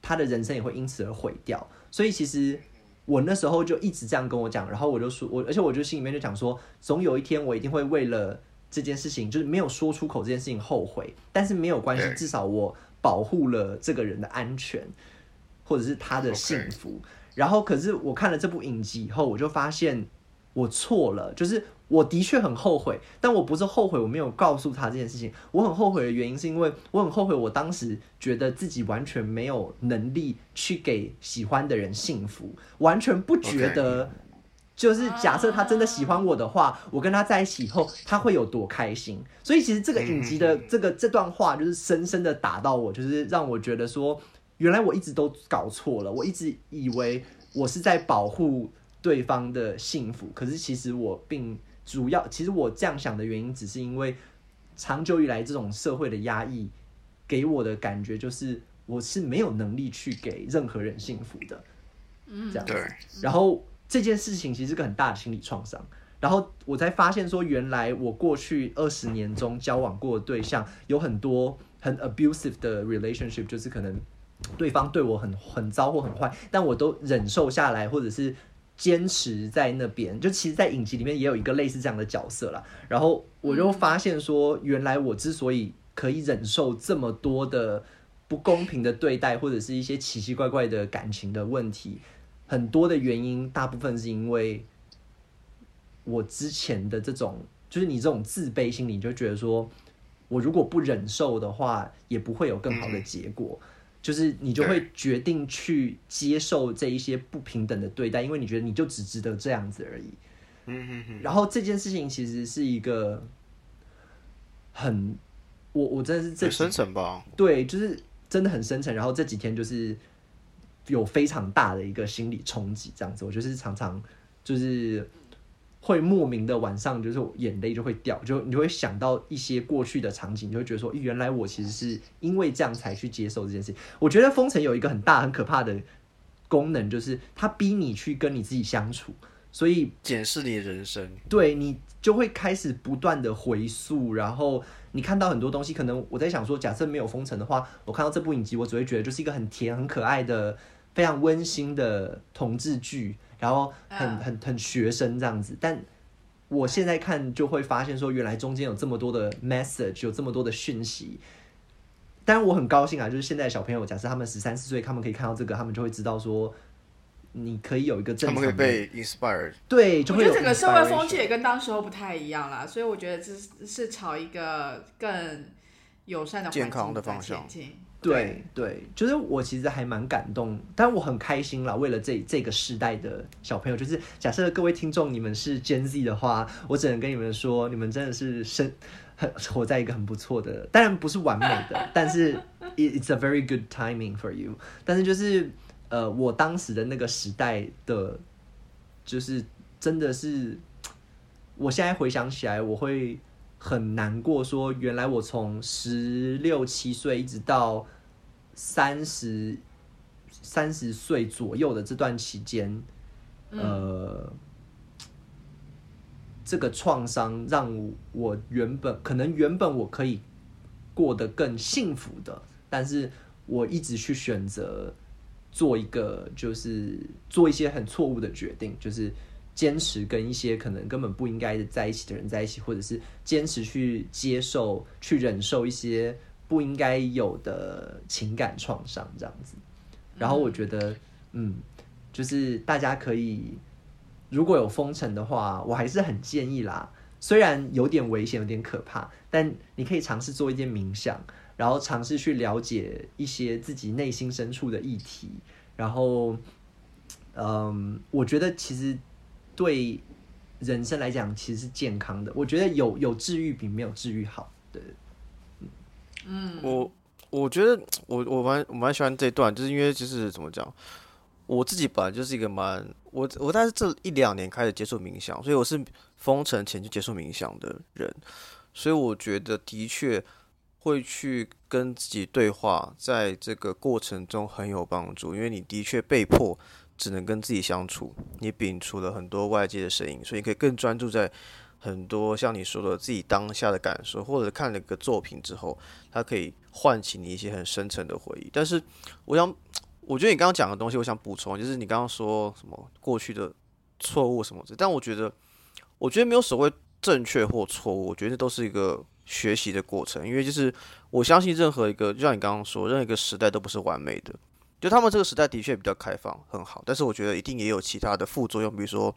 他的人生也会因此而毁掉。所以其实我那时候就一直这样跟我讲，然后我就说，我而且我就心里面就讲说，总有一天我一定会为了这件事情，就是没有说出口这件事情后悔，但是没有关系，至少我保护了这个人的安全，或者是他的幸福。然后，可是我看了这部影集以后，我就发现我错了，就是我的确很后悔，但我不是后悔我没有告诉他这件事情，我很后悔的原因是因为我很后悔我当时觉得自己完全没有能力去给喜欢的人幸福，完全不觉得就是假设他真的喜欢我的话，我跟他在一起以后，他会有多开心？所以其实这个影集的这个这段话，就是深深的打到我，就是让我觉得说，原来我一直都搞错了，我一直以为我是在保护对方的幸福，可是其实我并主要，其实我这样想的原因，只是因为长久以来这种社会的压抑，给我的感觉就是我是没有能力去给任何人幸福的，嗯，这样子。对，然后这件事情其实是个很大的心理创伤。然后我才发现说，原来我过去二十年中交往过的对象有很多很 abusive 的 relationship，就是可能对方对我很很糟或很坏，但我都忍受下来，或者是坚持在那边。就其实，在影集里面也有一个类似这样的角色啦。然后我就发现说，原来我之所以可以忍受这么多的不公平的对待，或者是一些奇奇怪怪的感情的问题。很多的原因，大部分是因为我之前的这种，就是你这种自卑心理，就觉得说，我如果不忍受的话，也不会有更好的结果。就是你就会决定去接受这一些不平等的对待，因为你觉得你就只值得这样子而已。嗯哼哼。然后这件事情其实是一个很，我我真的是这深沉吧？对，就是真的很深沉。然后这几天就是。有非常大的一个心理冲击，这样子，我就是常常就是会莫名的晚上就是眼泪就会掉，就你就会想到一些过去的场景，就会觉得说，原来我其实是因为这样才去接受这件事。我觉得封城有一个很大很可怕的功能，就是它逼你去跟你自己相处，所以检视你人生，对你就会开始不断的回溯，然后你看到很多东西，可能我在想说，假设没有封城的话，我看到这部影集，我只会觉得就是一个很甜很可爱的。非常温馨的同志剧，然后很很很学生这样子，但我现在看就会发现说，原来中间有这么多的 message，有这么多的讯息。当然我很高兴啊，就是现在小朋友，假设他们十三四岁，他们可以看到这个，他们就会知道说，你可以有一个正常，他们可以被 inspire，对，就会整个社会风气也跟当时候不太一样了，所以我觉得这是朝一个更友善的、健康的方向。对对，就是我其实还蛮感动，但我很开心啦。为了这这个时代的小朋友，就是假设各位听众你们是 Gen Z 的话，我只能跟你们说，你们真的是生很活在一个很不错的，当然不是完美的，但是 it's a very good timing for you。但是就是呃，我当时的那个时代的，就是真的是，我现在回想起来，我会。很难过，说原来我从十六七岁一直到三十三十岁左右的这段期间，呃，这个创伤让我原本可能原本我可以过得更幸福的，但是我一直去选择做一个就是做一些很错误的决定，就是。坚持跟一些可能根本不应该在一起的人在一起，或者是坚持去接受、去忍受一些不应该有的情感创伤，这样子。然后我觉得，嗯，就是大家可以如果有封城的话，我还是很建议啦。虽然有点危险、有点可怕，但你可以尝试做一件冥想，然后尝试去了解一些自己内心深处的议题。然后，嗯，我觉得其实。对人生来讲，其实是健康的。我觉得有有治愈比没有治愈好。对，嗯，我我觉得 我我蛮我蛮喜欢这段，就是因为就是怎么讲，我自己本来就是一个蛮我我但是这一两年开始接触冥想，所以我是封城前就接触冥想的人，所以我觉得的确会去跟自己对话，在这个过程中很有帮助，因为你的确被迫。只能跟自己相处，你摒除了很多外界的声音，所以你可以更专注在很多像你说的自己当下的感受，或者看了个作品之后，它可以唤起你一些很深层的回忆。但是，我想，我觉得你刚刚讲的东西，我想补充，就是你刚刚说什么过去的错误什么的，但我觉得，我觉得没有所谓正确或错误，我觉得都是一个学习的过程，因为就是我相信任何一个，就像你刚刚说，任何一个时代都不是完美的。就他们这个时代的确比较开放，很好，但是我觉得一定也有其他的副作用，比如说，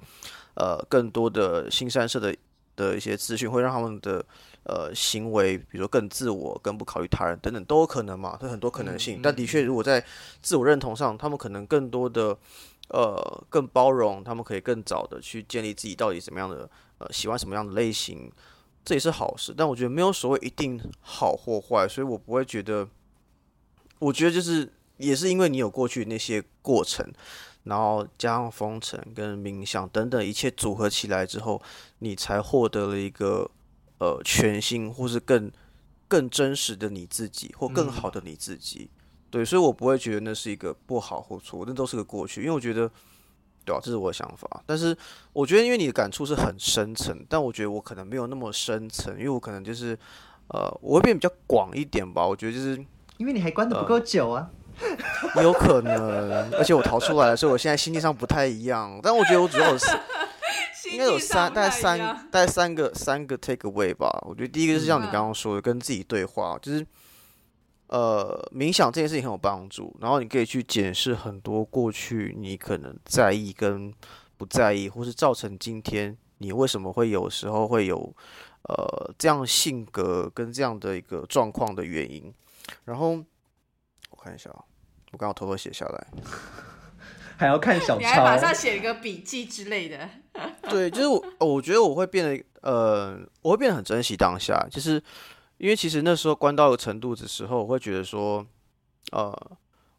呃，更多的新三社的的一些资讯会让他们的呃行为，比如说更自我、更不考虑他人等等都有可能嘛，这很多可能性。但的确，如果在自我认同上，他们可能更多的呃更包容，他们可以更早的去建立自己到底怎么样的呃喜欢什么样的类型，这也是好事。但我觉得没有所谓一定好或坏，所以我不会觉得，我觉得就是也是因为你有过去那些过程。然后加上封尘跟冥想等等一切组合起来之后，你才获得了一个呃全新或是更更真实的你自己，或更好的你自己。对，所以我不会觉得那是一个不好或错，那都是个过去。因为我觉得，对啊，这是我的想法。但是我觉得，因为你的感触是很深层，但我觉得我可能没有那么深层，因为我可能就是呃，我会变比较广一点吧。我觉得就是因为你还关的不够久啊。有可能，而且我逃出来了，所以我现在心境上不太一样。但我觉得我主要是 应该有三，大概三，大概三个三个 take away 吧。我觉得第一个就是像你刚刚说的，跟自己对话，就是呃，冥想这件事情很有帮助。然后你可以去检视很多过去你可能在意跟不在意，或是造成今天你为什么会有时候会有呃这样性格跟这样的一个状况的原因。然后。看一下啊，我刚刚偷偷写下来，还要看小抄，你还马上写一个笔记之类的。对，就是我，我觉得我会变得，呃，我会变得很珍惜当下，就是因为其实那时候关到一个程度的时候，我会觉得说，呃，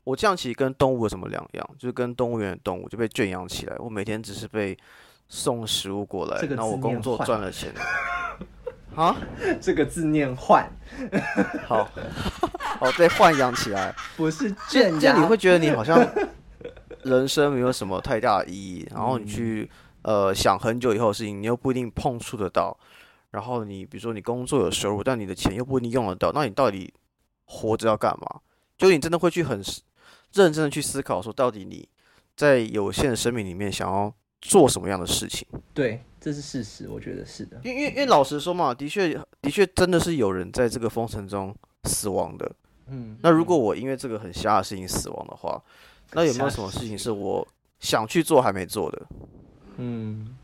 我这样其实跟动物有什么两样？就是跟动物园的动物就被圈养起来，我每天只是被送食物过来，然后我工作赚了钱。啊，这个字念换，好，好被豢养起来，不是圈养。你会觉得你好像 人生没有什么太大的意义，然后你去呃想很久以后的事情，你又不一定碰触得到。然后你比如说你工作有收入，但你的钱又不一定用得到，那你到底活着要干嘛？就你真的会去很认真的去思考，说到底你在有限的生命里面想要做什么样的事情？对。这是事实，我觉得是的。因为因为老实说嘛，的确的确真的是有人在这个封城中死亡的。嗯，那如果我因为这个很瞎的事情死亡的话，那有没有什么事情是我想去做还没做的？嗯，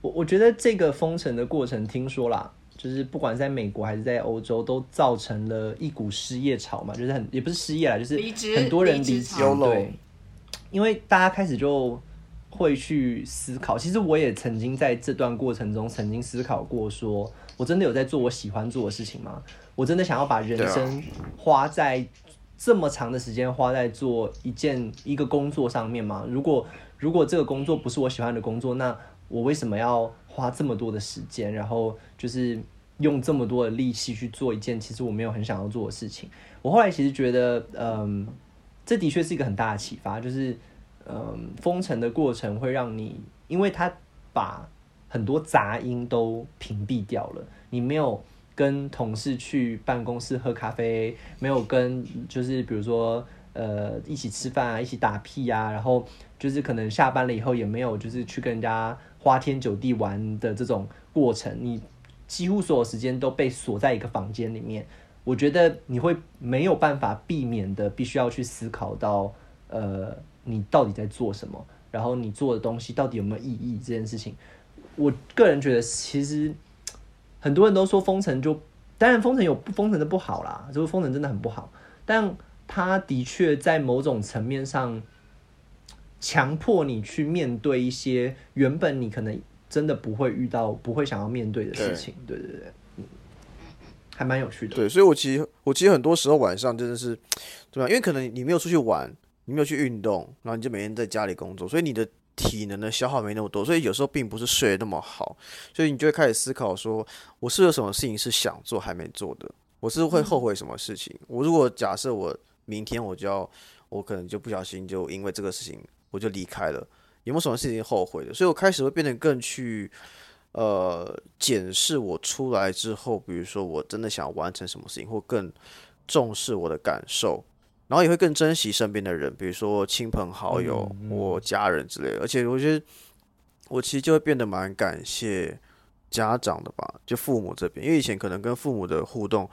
我我觉得这个封城的过程，听说啦，就是不管在美国还是在欧洲，都造成了一股失业潮嘛，就是很也不是失业啦，就是很多人离职，对，因为大家开始就。会去思考，其实我也曾经在这段过程中曾经思考过，说我真的有在做我喜欢做的事情吗？我真的想要把人生花在这么长的时间花在做一件一个工作上面吗？如果如果这个工作不是我喜欢的工作，那我为什么要花这么多的时间，然后就是用这么多的力气去做一件其实我没有很想要做的事情？我后来其实觉得，嗯，这的确是一个很大的启发，就是。嗯，封城的过程会让你，因为他把很多杂音都屏蔽掉了。你没有跟同事去办公室喝咖啡，没有跟就是比如说呃一起吃饭啊，一起打屁啊，然后就是可能下班了以后也没有就是去跟人家花天酒地玩的这种过程。你几乎所有时间都被锁在一个房间里面。我觉得你会没有办法避免的，必须要去思考到呃。你到底在做什么？然后你做的东西到底有没有意义？这件事情，我个人觉得，其实很多人都说封城就，当然封城有封城的不好啦，就是封城真的很不好，但他的确在某种层面上强迫你去面对一些原本你可能真的不会遇到、不会想要面对的事情。对对对，嗯，还蛮有趣的。对，所以我其实我其实很多时候晚上真的是，对吧？因为可能你没有出去玩。你没有去运动，然后你就每天在家里工作，所以你的体能的消耗没那么多，所以有时候并不是睡得那么好，所以你就会开始思考说，我是有什么事情是想做还没做的，我是会后悔什么事情？我如果假设我明天我就要，我可能就不小心就因为这个事情我就离开了，有没有什么事情后悔的？所以我开始会变得更去呃检视我出来之后，比如说我真的想完成什么事情，或更重视我的感受。然后也会更珍惜身边的人，比如说亲朋好友我家人之类的。而且我觉得，我其实就会变得蛮感谢家长的吧，就父母这边，因为以前可能跟父母的互动，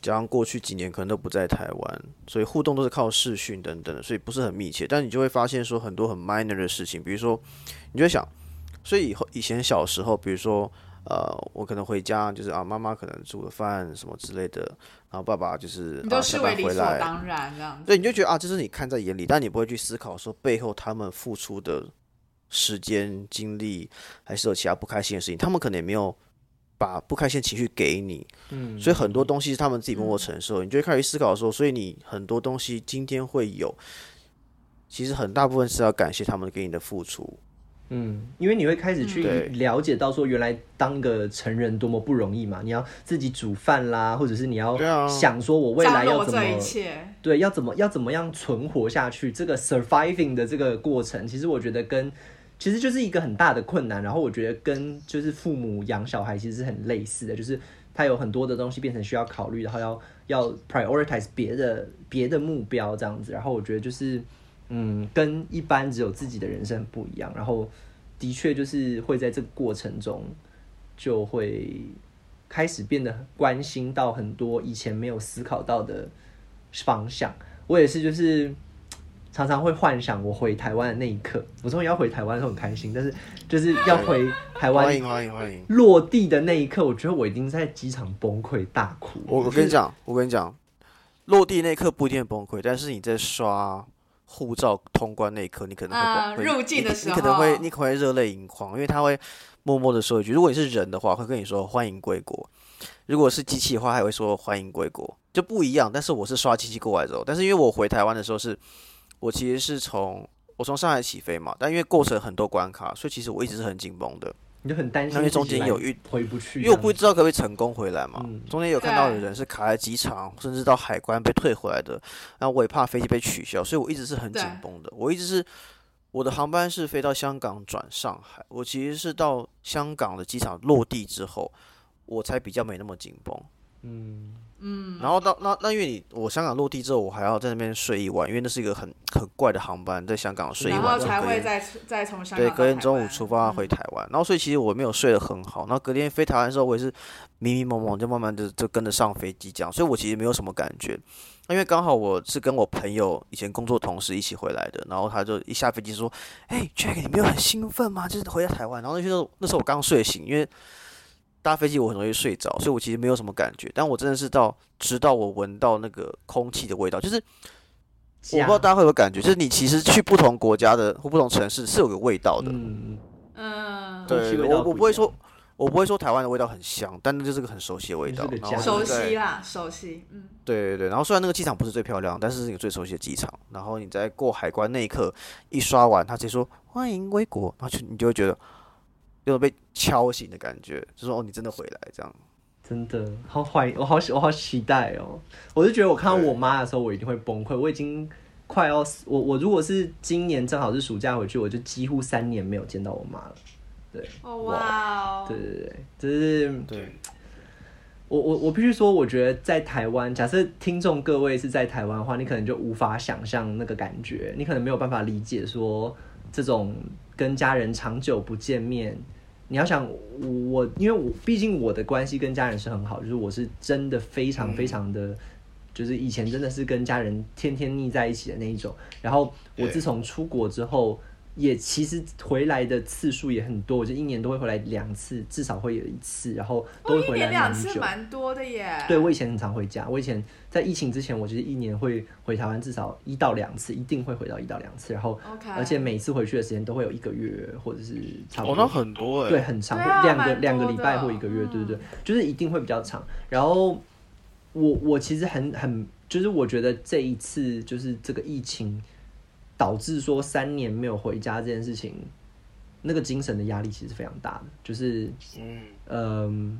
加上过去几年可能都不在台湾，所以互动都是靠视讯等等的，所以不是很密切。但你就会发现说很多很 minor 的事情，比如说，你就会想，所以以后以前小时候，比如说呃，我可能回家就是啊，妈妈可能煮个饭什么之类的，然后爸爸就是你都啊下视为理所班回来，当然这样子。对，你就觉得啊，这是你看在眼里，但你不会去思考说背后他们付出的时间、精力，还是有其他不开心的事情，他们可能也没有把不开心情绪给你，嗯，所以很多东西是他们自己默默承受，你就会开始思考说，所以你很多东西今天会有，其实很大部分是要感谢他们给你的付出。嗯，因为你会开始去对了解到说，原来当个成人多么不容易嘛，你要自己煮饭啦，或者是你要想说我未来要怎么一切，对，要怎么要怎么样存活下去？这个 surviving 的这个过程，其实我觉得跟其实就是一个很大的困难。然后我觉得跟就是父母养小孩其实是很类似的，就是他有很多的东西变成需要考虑，然后要要 prioritize 别的别的目标这样子。然后我觉得就是嗯，跟一般只有自己的人生不一样。然后的确就是会在这个过程中就会开始变得关心到很多以前没有思考到的方向。我也是，就是常常会幻想我回台湾的那一刻，我终于要回台湾的时候很开心，但是就是要回台湾欢迎欢迎欢迎！落地的那一刻，我觉得我已经在机场崩溃大哭。我我跟你讲，我跟你讲，落地那一刻不一定崩溃，但是你在刷护照通关那一刻，你可能会入境的时你，你可能会你可能会热泪盈眶，因为他会默默的说一句，如果你是人的话，会跟你说欢迎归国；如果是机器的话，还会说欢迎归国，就不一样。但是我是刷机器过来之后，但是因为我回台湾的时候是，我其实是从我从上海起飞嘛，但因为过程很多关卡，所以其实我一直是很紧绷的。你就很担心因为中间有遇回不去因为我不知道可不可以成功回来嘛。嗯中间有看到有人是卡在机场，甚至到海关被退回来的，然后我也怕飞机被取消，所以我一直是很紧绷的。我一直是我的航班是飞到香港转上海，我其实是到香港的机场落地之后，我才比较没那么紧绷。嗯嗯，然后到那那因为你我香港落地之后，我还要在那边睡一晚，因为那是一个很很怪的航班，在香港睡一然后晚，才会再再从香港对，隔天中午出发回台湾，然后所以其实我没有睡得很好，然后隔天飞台湾的时候，我也是迷迷蒙蒙，就慢慢的就跟着上飞机这样，所以我其实没有什么感觉，因为刚好我是跟我朋友以前工作同事一起回来的，然后他就一下飞机说，哎、j a c k 你没有很兴奋吗？就是回到台湾，然后那时候那时候我刚睡醒，因为搭飞机我很容易睡着，所以我其实没有什么感觉，但我真的是到直到我闻到那个空气的味道，就是。我不知道大家会有感觉，就是你其实去不同国家的或不同城市是有个味道的，嗯，嗯，对，我我不会说，我不会说台湾的味道很香，但那就是个很熟悉的味道熟悉啦，熟悉，嗯，对对对，然后虽然那个机场不是最漂亮，但是是你最熟悉的机场。然后你在过海关那一刻，一刷完，他直接说欢迎归国，然后就你就会觉得有种被敲醒的感觉，就说哦，你真的回来这样。真的好怀，我好喜，我好期待哦！我就觉得我看到我妈的时候，我一定会崩溃。我已经快要死，我我如果是今年正好是暑假回去，我就几乎三年没有见到我妈了。哦哇哦，对对对，就是对，我我我必须说，我觉得在台湾，假设听众各位是在台湾的话，你可能就无法想象那个感觉，你可能没有办法理解说这种跟家人长久不见面。你要想我，因为我毕竟我的关系跟家人是很好，就是我是真的非常非常的，就是以前真的是跟家人天天腻在一起的那一种。然后我自从出国之后，也其实回来的次数也很多，我就一年都会回来两次，至少会有一次，然后都会回来年两蛮久。次蛮多的耶。对，我以前很常回家。我以前在疫情之前，我其实一年会回台湾至少一到两次，一定会回到一到两次。然后而且每次回去的时间都会有一个月，或者是差不哦，多。那很多哎、对，很长，两个蛮两个礼拜或一个月，对对对嗯，就是一定会比较长。然后我我其实很很，就是我觉得这一次就是这个疫情导致说三年没有回家这件事情，那个精神的压力其实非常大的，就是嗯，嗯，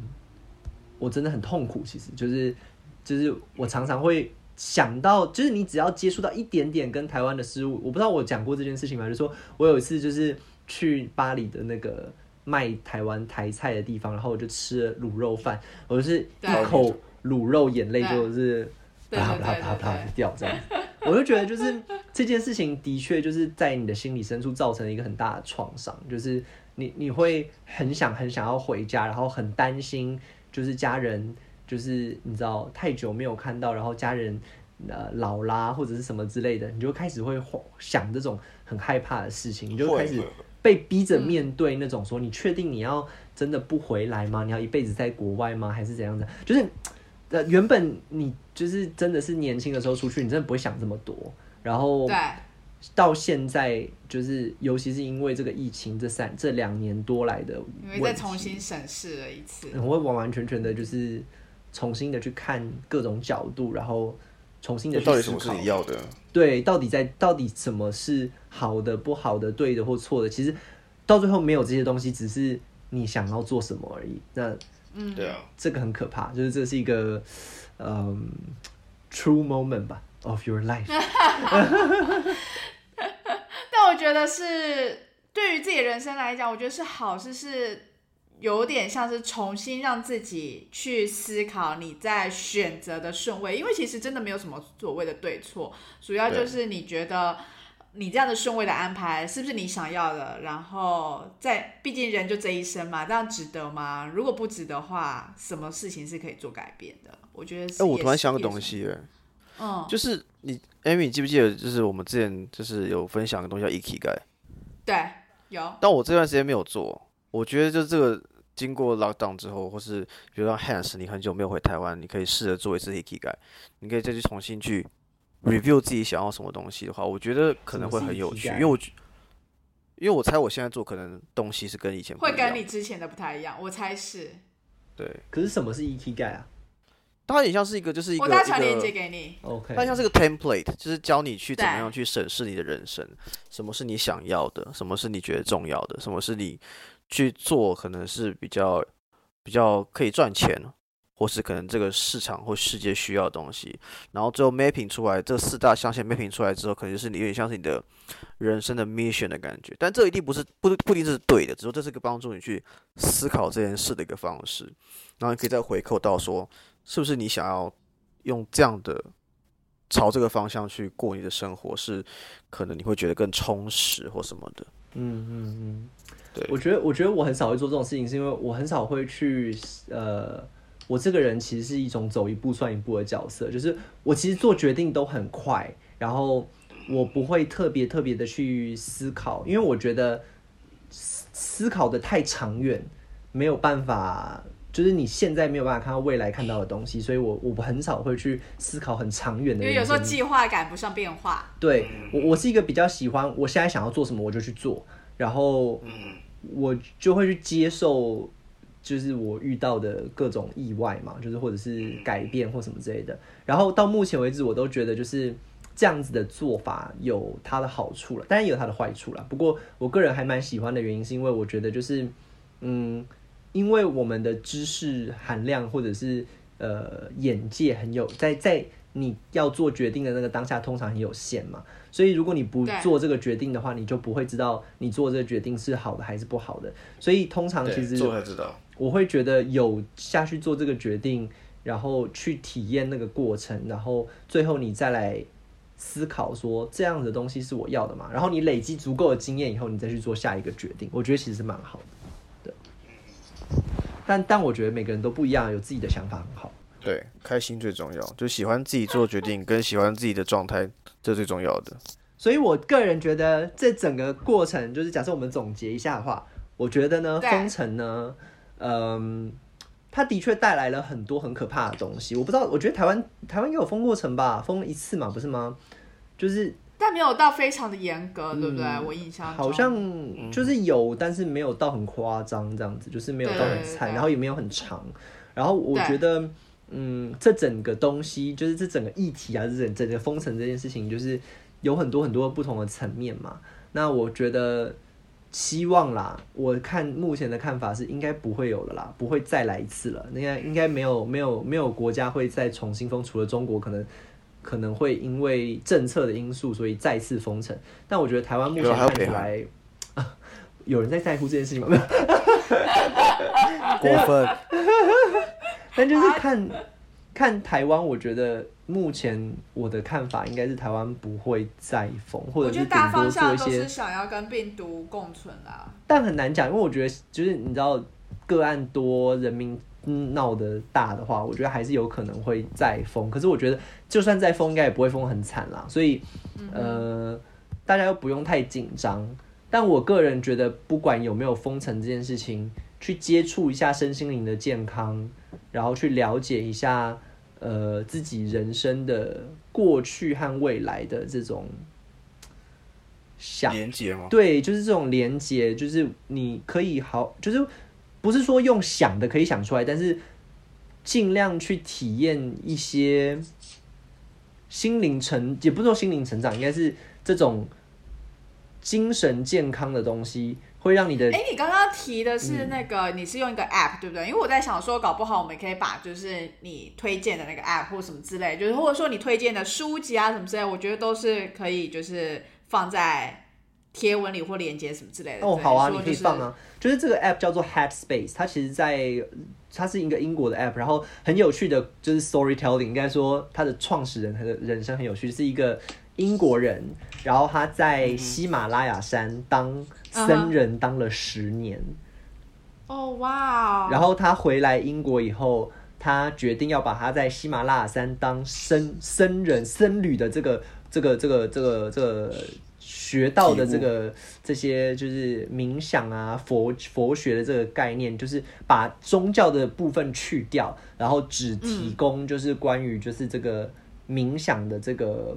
我真的很痛苦，其实就是就是我常常会想到，就是你只要接触到一点点跟台湾的事物，我不知道我讲过这件事情吗？就是说我有一次就是去巴黎的那个卖台湾台菜的地方，然后我就吃了卤肉饭，我就是一口卤肉，眼泪就是对啪啪啪啪对掉这样子。我就觉得就是这件事情的确就是在你的心理深处造成了一个很大的创伤，就是你你会很想很想要回家，然后很担心，就是家人就是你知道太久没有看到，然后家人呃老啦或者是什么之类的，你就开始会想这种很害怕的事情，你就开始被逼着面对那种说，你确定你要真的不回来吗？你要一辈子在国外吗？还是怎样的？就是呃，原本你就是真的是年轻的时候出去，你真的不会想这么多。然后对，到现在，就是尤其是因为这个疫情这三这两年多来的因为再重新审视了一次。我会完完全全的，就是重新的去看各种角度，然后重新的去思考到底什么是你要的？对，到底在到底什么是好的、不好的、对的或错的？其实到最后没有这些东西，只是你想要做什么而已。那嗯，对啊，这个很可怕，就是这是一个嗯 true moment 吧 of your life。但我觉得是对于自己人生来讲，我觉得是好事，是有点像是重新让自己去思考你在选择的顺位，因为其实真的没有什么所谓的对错，主要就是你觉得你这样的顺位的安排是不是你想要的，然后在毕竟人就这一生嘛，这样值得吗？如果不值得的话，什么事情是可以做改变的？我觉得是。哎，我突然想个东，西，哎，嗯，就是你，Amy，你记不记得，就是我们之前就是有分享个东西叫 Ikigai，对，有，但我这段时间没有做，我觉得就这个经过 lockdown 之后，或是比如说 Hans，你很久没有回台湾，你可以试着做一次 Ikigai，你可以再去重新去 review 自己想要什么东西的话，我觉得可能会很有趣？因为我觉因为我猜我现在做可能东西是跟以前不会跟你之前的不太一样，我猜是。对，可是什么是 ET 啊它有点像是一个就是一个我再传链一个接给你。？OK，它像是个 template，就是教你去怎么样去审视你的人生，什么是你想要的，什么是你觉得重要的，什么是你去做可能是比较比较可以赚钱，或是可能这个市场或世界需要的东西，然后最后 mapping 出来这四大象限 mapping 出来之后，可能就是你有点像是你的人生的 mission 的感觉，但这一定不是不不一定是对的，只是说这是个帮助你去思考这件事的一个方式，然后你可以再回扣到说，是不是你想要用这样的朝这个方向去过你的生活，是可能你会觉得更充实或什么的。嗯嗯嗯，对我觉得我觉得我很少会做这种事情，是因为我很少会去呃，我这个人其实是一种走一步算一步的角色，就是我其实做决定都很快，然后我不会特别特别的去思考，因为我觉得思思考的太长远，没有办法。就是你现在没有办法看到未来看到的东西，所以我我很少会去思考很长远的。因为有时候计划赶不上变化。对我，我是一个比较喜欢，我现在想要做什么我就去做，然后我就会去接受，就是我遇到的各种意外嘛，就是或者是改变或什么之类的。然后到目前为止，我都觉得就是这样子的做法有它的好处了，当然也有它的坏处了。不过我个人还蛮喜欢的原因，是因为我觉得就是嗯。因为我们的知识含量或者是呃眼界很有，在在你要做决定的那个当下，通常很有限嘛。所以如果你不做这个决定的话，你就不会知道你做这个决定是好的还是不好的。所以通常其实做才知道。我会觉得有下去做这个决定，然后去体验那个过程，然后最后你再来思考说这样的东西是我要的嘛？然后你累积足够的经验以后，你再去做下一个决定。我觉得其实是蛮好的。但但我觉得每个人都不一样，有自己的想法很好。对，开心最重要，就喜欢自己做决定，跟喜欢自己的状态，这最重要的。所以我个人觉得这整个过程，就是假设我们总结一下的话，我觉得呢，封城呢，嗯，它的确带来了很多很可怕的东西。我不知道，我觉得台湾台湾也有封过城吧，封了一次嘛，不是吗？就是但没有到非常的严格，对不对？嗯我印象好像就是有，但是没有到很夸张这样子，就是没有到很惨，然后也没有很长。然后我觉得，嗯，这整个东西就是这整个议题啊，这整整个封城这件事情，就是有很多很多不同的层面嘛。那我觉得希望啦，我看目前的看法是应该不会有了啦，不会再来一次了。应该应该没有没有没有国家会再重新封，除了中国可能。可能会因为政策的因素，所以再次封城。但我觉得台湾目前看起来，啊 有人在在乎这件事情吗？过分。但就是看看台湾，我觉得目前我的看法应该是台湾不会再封，或我者是顶觉得大方多做一些向都是，想要跟病毒共存啦。但很难讲，因为我觉得就是你知道个案多，人民闹得大的话，我觉得还是有可能会再封。可是我觉得就算再封，应该也不会封很惨啦，所以呃，大家又不用太紧张。但我个人觉得，不管有没有封城这件事情，去接触一下身心灵的健康，然后去了解一下呃自己人生的过去和未来的这种想连接吗？对，就是这种连接，就是你可以好，就是不是说用想的可以想出来，但是尽量去体验一些心灵成，也不是说心灵成长，应该是这种精神健康的东西，会让你的哎，你刚刚提的嗯是那个，你是用一个 app 对不对？因为我在想说，搞不好我们可以把就是你推荐的那个 app 或什么之类，就是或者说你推荐的书籍啊什么之类，我觉得都是可以就是放在贴文里或链接什么之类的。哦，好啊，你说就是可以放啊。就是这个 app 叫做 Headspace，它其实在它是一个英国的 app，然后很有趣的，就是 storytelling，应该说它的创始人他的人生很有趣，是一个英国人，然后他在喜马拉雅山当僧人当了十年，哦哇哦，然后他回来英国以后。他决定要把他在喜马拉雅山当僧僧人僧侣的这个这个这个这个这个学到的这个这些就是冥想啊佛佛学的这个概念，就是把宗教的部分去掉，然后只提供就是关于就是这个冥想的这个。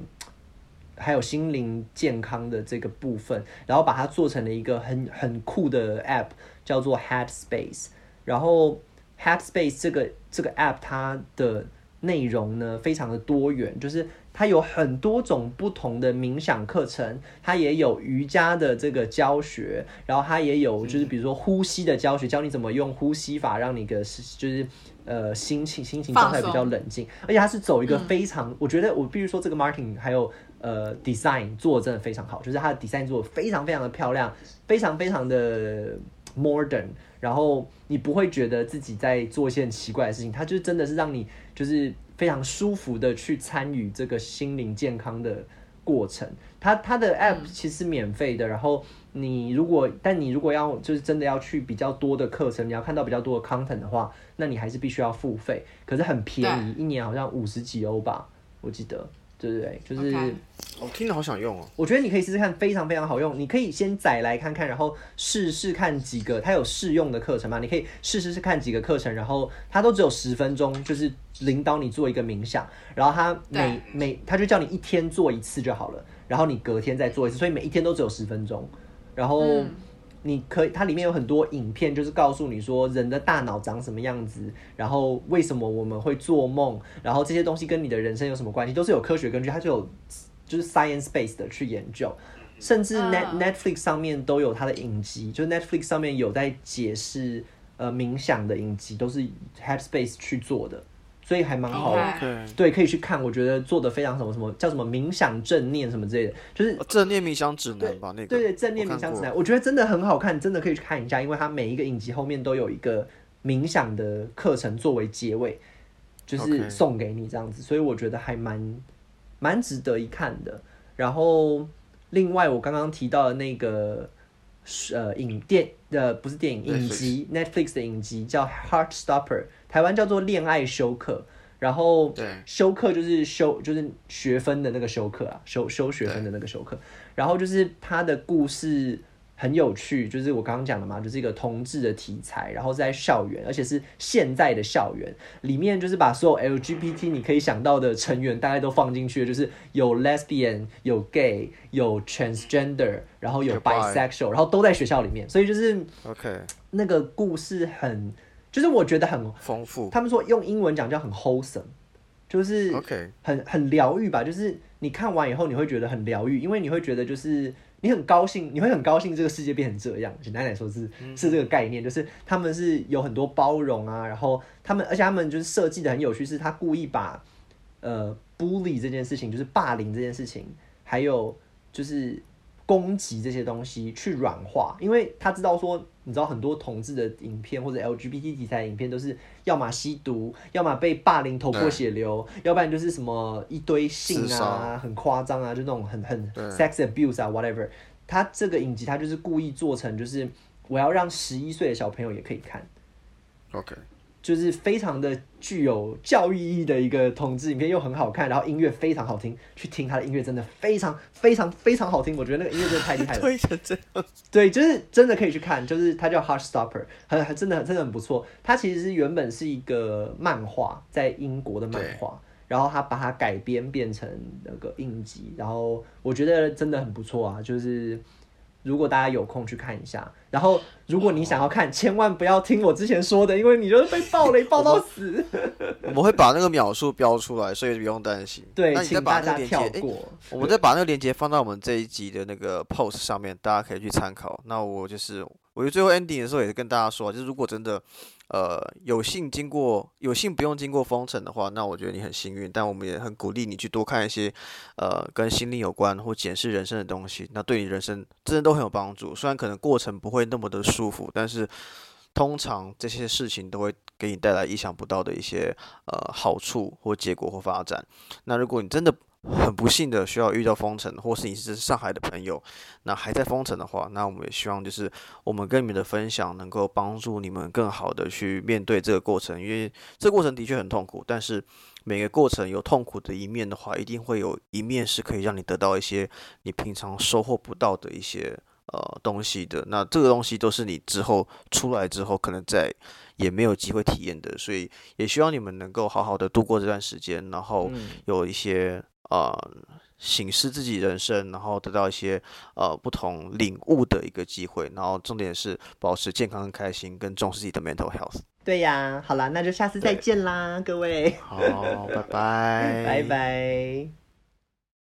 还有心灵健康的这个部分，然后把它做成了一个很很酷的 app，叫做 Headspace。然后 Headspace 这个这个 app 它的内容呢非常的多元，就是它有很多种不同的冥想课程，它也有瑜伽的这个教学，然后它也有就是比如说呼吸的教学，教你怎么用呼吸法让你的就是呃心情心情状态比较冷静，而且它是走一个非常，我觉得我必须说这个 marketing 还有呃 design 做的真的非常好，就是它的 design 做的非常非常的漂亮，非常非常的 modern，然后你不会觉得自己在做一些很奇怪的事情，它就真的是让你就是非常舒服的去参与这个心灵健康的过程。它它的 app 其实是免费的，然后你如果但你如果要就是真的要去比较多的课程，你要看到比较多的 content 的话，那你还是必须要付费，可是很便宜，一年好像五十几欧吧，我记得。对对对，就是我听着好想用哦。我觉得你可以试试看，非常非常好用。你可以先载来看看，然后试试看几个，它有试用的课程嘛？你可以试试看几个课程，然后它都只有十分钟，就是领导你做一个冥想，然后它每每它就叫你一天做一次就好了，然后你隔天再做一次，所以每一天都只有十分钟，然后。嗯你可以，它里面有很多影片，就是告诉你说人的大脑长什么样子，然后为什么我们会做梦，然后这些东西跟你的人生有什么关系，都是有科学根据，它就有就是 science based 的去研究，甚至 net、嗯。Netflix 上面都有它的影集，就是 Netflix 上面有在解释呃冥想的影集，都是 Headspace 去做的，所以还蛮好的。对，对，可以去看，我觉得做的非常什么什么叫什么冥想正念什么之类的，就是哦正念冥想指南吧，那个对对，正念冥想指南，我觉得真的很好看，真的可以去看一下，因为它每一个影集后面都有一个冥想的课程作为结尾，就是送给你这样子，所以我觉得还蛮蛮值得一看的。然后另外我刚刚提到的那个呃影电的不是电影影集 Netflix 的影集叫 Heartstopper，台湾叫做恋爱休克。然后对修课就是修就是学分的那个休课啊，修修学分的那个休课。然后就是他的故事很有趣，就是我刚刚讲的嘛，就是一个同志的题材，然后在校园，而且是现在的校园里面，就是把所有 LGBT 你可以想到的成员大概都放进去，就是有 lesbian，有 gay，有 transgender，然后有有 bi bisexual，然后都在学校里面，所以就是，OK，那个故事很，就是我觉得很丰富他们说用英文讲叫很 wholesome，就是，OK，很很疗愈吧。就是你看完以后，你会觉得很疗愈，因为你会觉得就是你很高兴，你会很高兴这个世界变成这样。简单来说是是这个概念，就是他们是有很多包容啊，然后他们而且他们就是设计的很有趣，是他故意把呃 bully 这件事情，就是霸凌这件事情，还有就是攻击这些东西去软化，因为他知道说，你知道很多同志的影片或者 LGBT 题材的影片都是要么吸毒，要么被霸凌头破血流，要不然就是什么一堆性啊，很夸张啊，就那种很很 sex abuse 啊 whatever。他这个影集他就是故意做成就是我要让十一岁的小朋友也可以看。OK，就是非常的具有教育意义的一个统治影片，又很好看，然后音乐非常好听，去听他的音乐真的非常非常非常好听，我觉得那个音乐真的太厉害了。对，就是真的可以去看，就是它叫 Heartstopper，很很真的真的很不错。它其实是原本是一个漫画，在英国的漫画，然后他把它改编变成那个影集，然后我觉得真的很不错啊，就是。如果大家有空去看一下，然后如果你想要看，千万不要听我之前说的，因为你就是被暴雷暴到死。我们会把那个秒数标出来，所以不用担心。对，那你再请大家把那个链接，诶跳过。我们再把那个链接放到我们这一集的那个 post 上面，大家可以去参考。那我就是，我觉得最后 ending 的时候也是跟大家说，就是如果真的呃有幸经过有幸不用经过封城的话，那我觉得你很幸运。但我们也很鼓励你去多看一些呃跟心灵有关或检视人生的东西，那对你人生真的都很有帮助。虽然可能过程不会那么的舒服，但是通常这些事情都会给你带来意想不到的一些呃好处或结果或发展。那如果你真的很不幸的需要遇到封城，或是你是上海的朋友，那还在封城的话，那我们也希望就是我们跟你们的分享能够帮助你们更好的去面对这个过程，因为这个过程的确很痛苦，但是每个过程有痛苦的一面的话，一定会有一面是可以让你得到一些你平常收获不到的一些呃东西的。那这个东西都是你之后出来之后可能再也没有机会体验的，所以也希望你们能够好好的度过这段时间，然后嗯有一些呃醒思自己人生，然后得到一些呃不同领悟的一个机会，然后重点是保持健康跟开心，跟重视自己的 mental health。对呀，好啦，那就下次再对见啦，各位，好，拜拜，拜拜。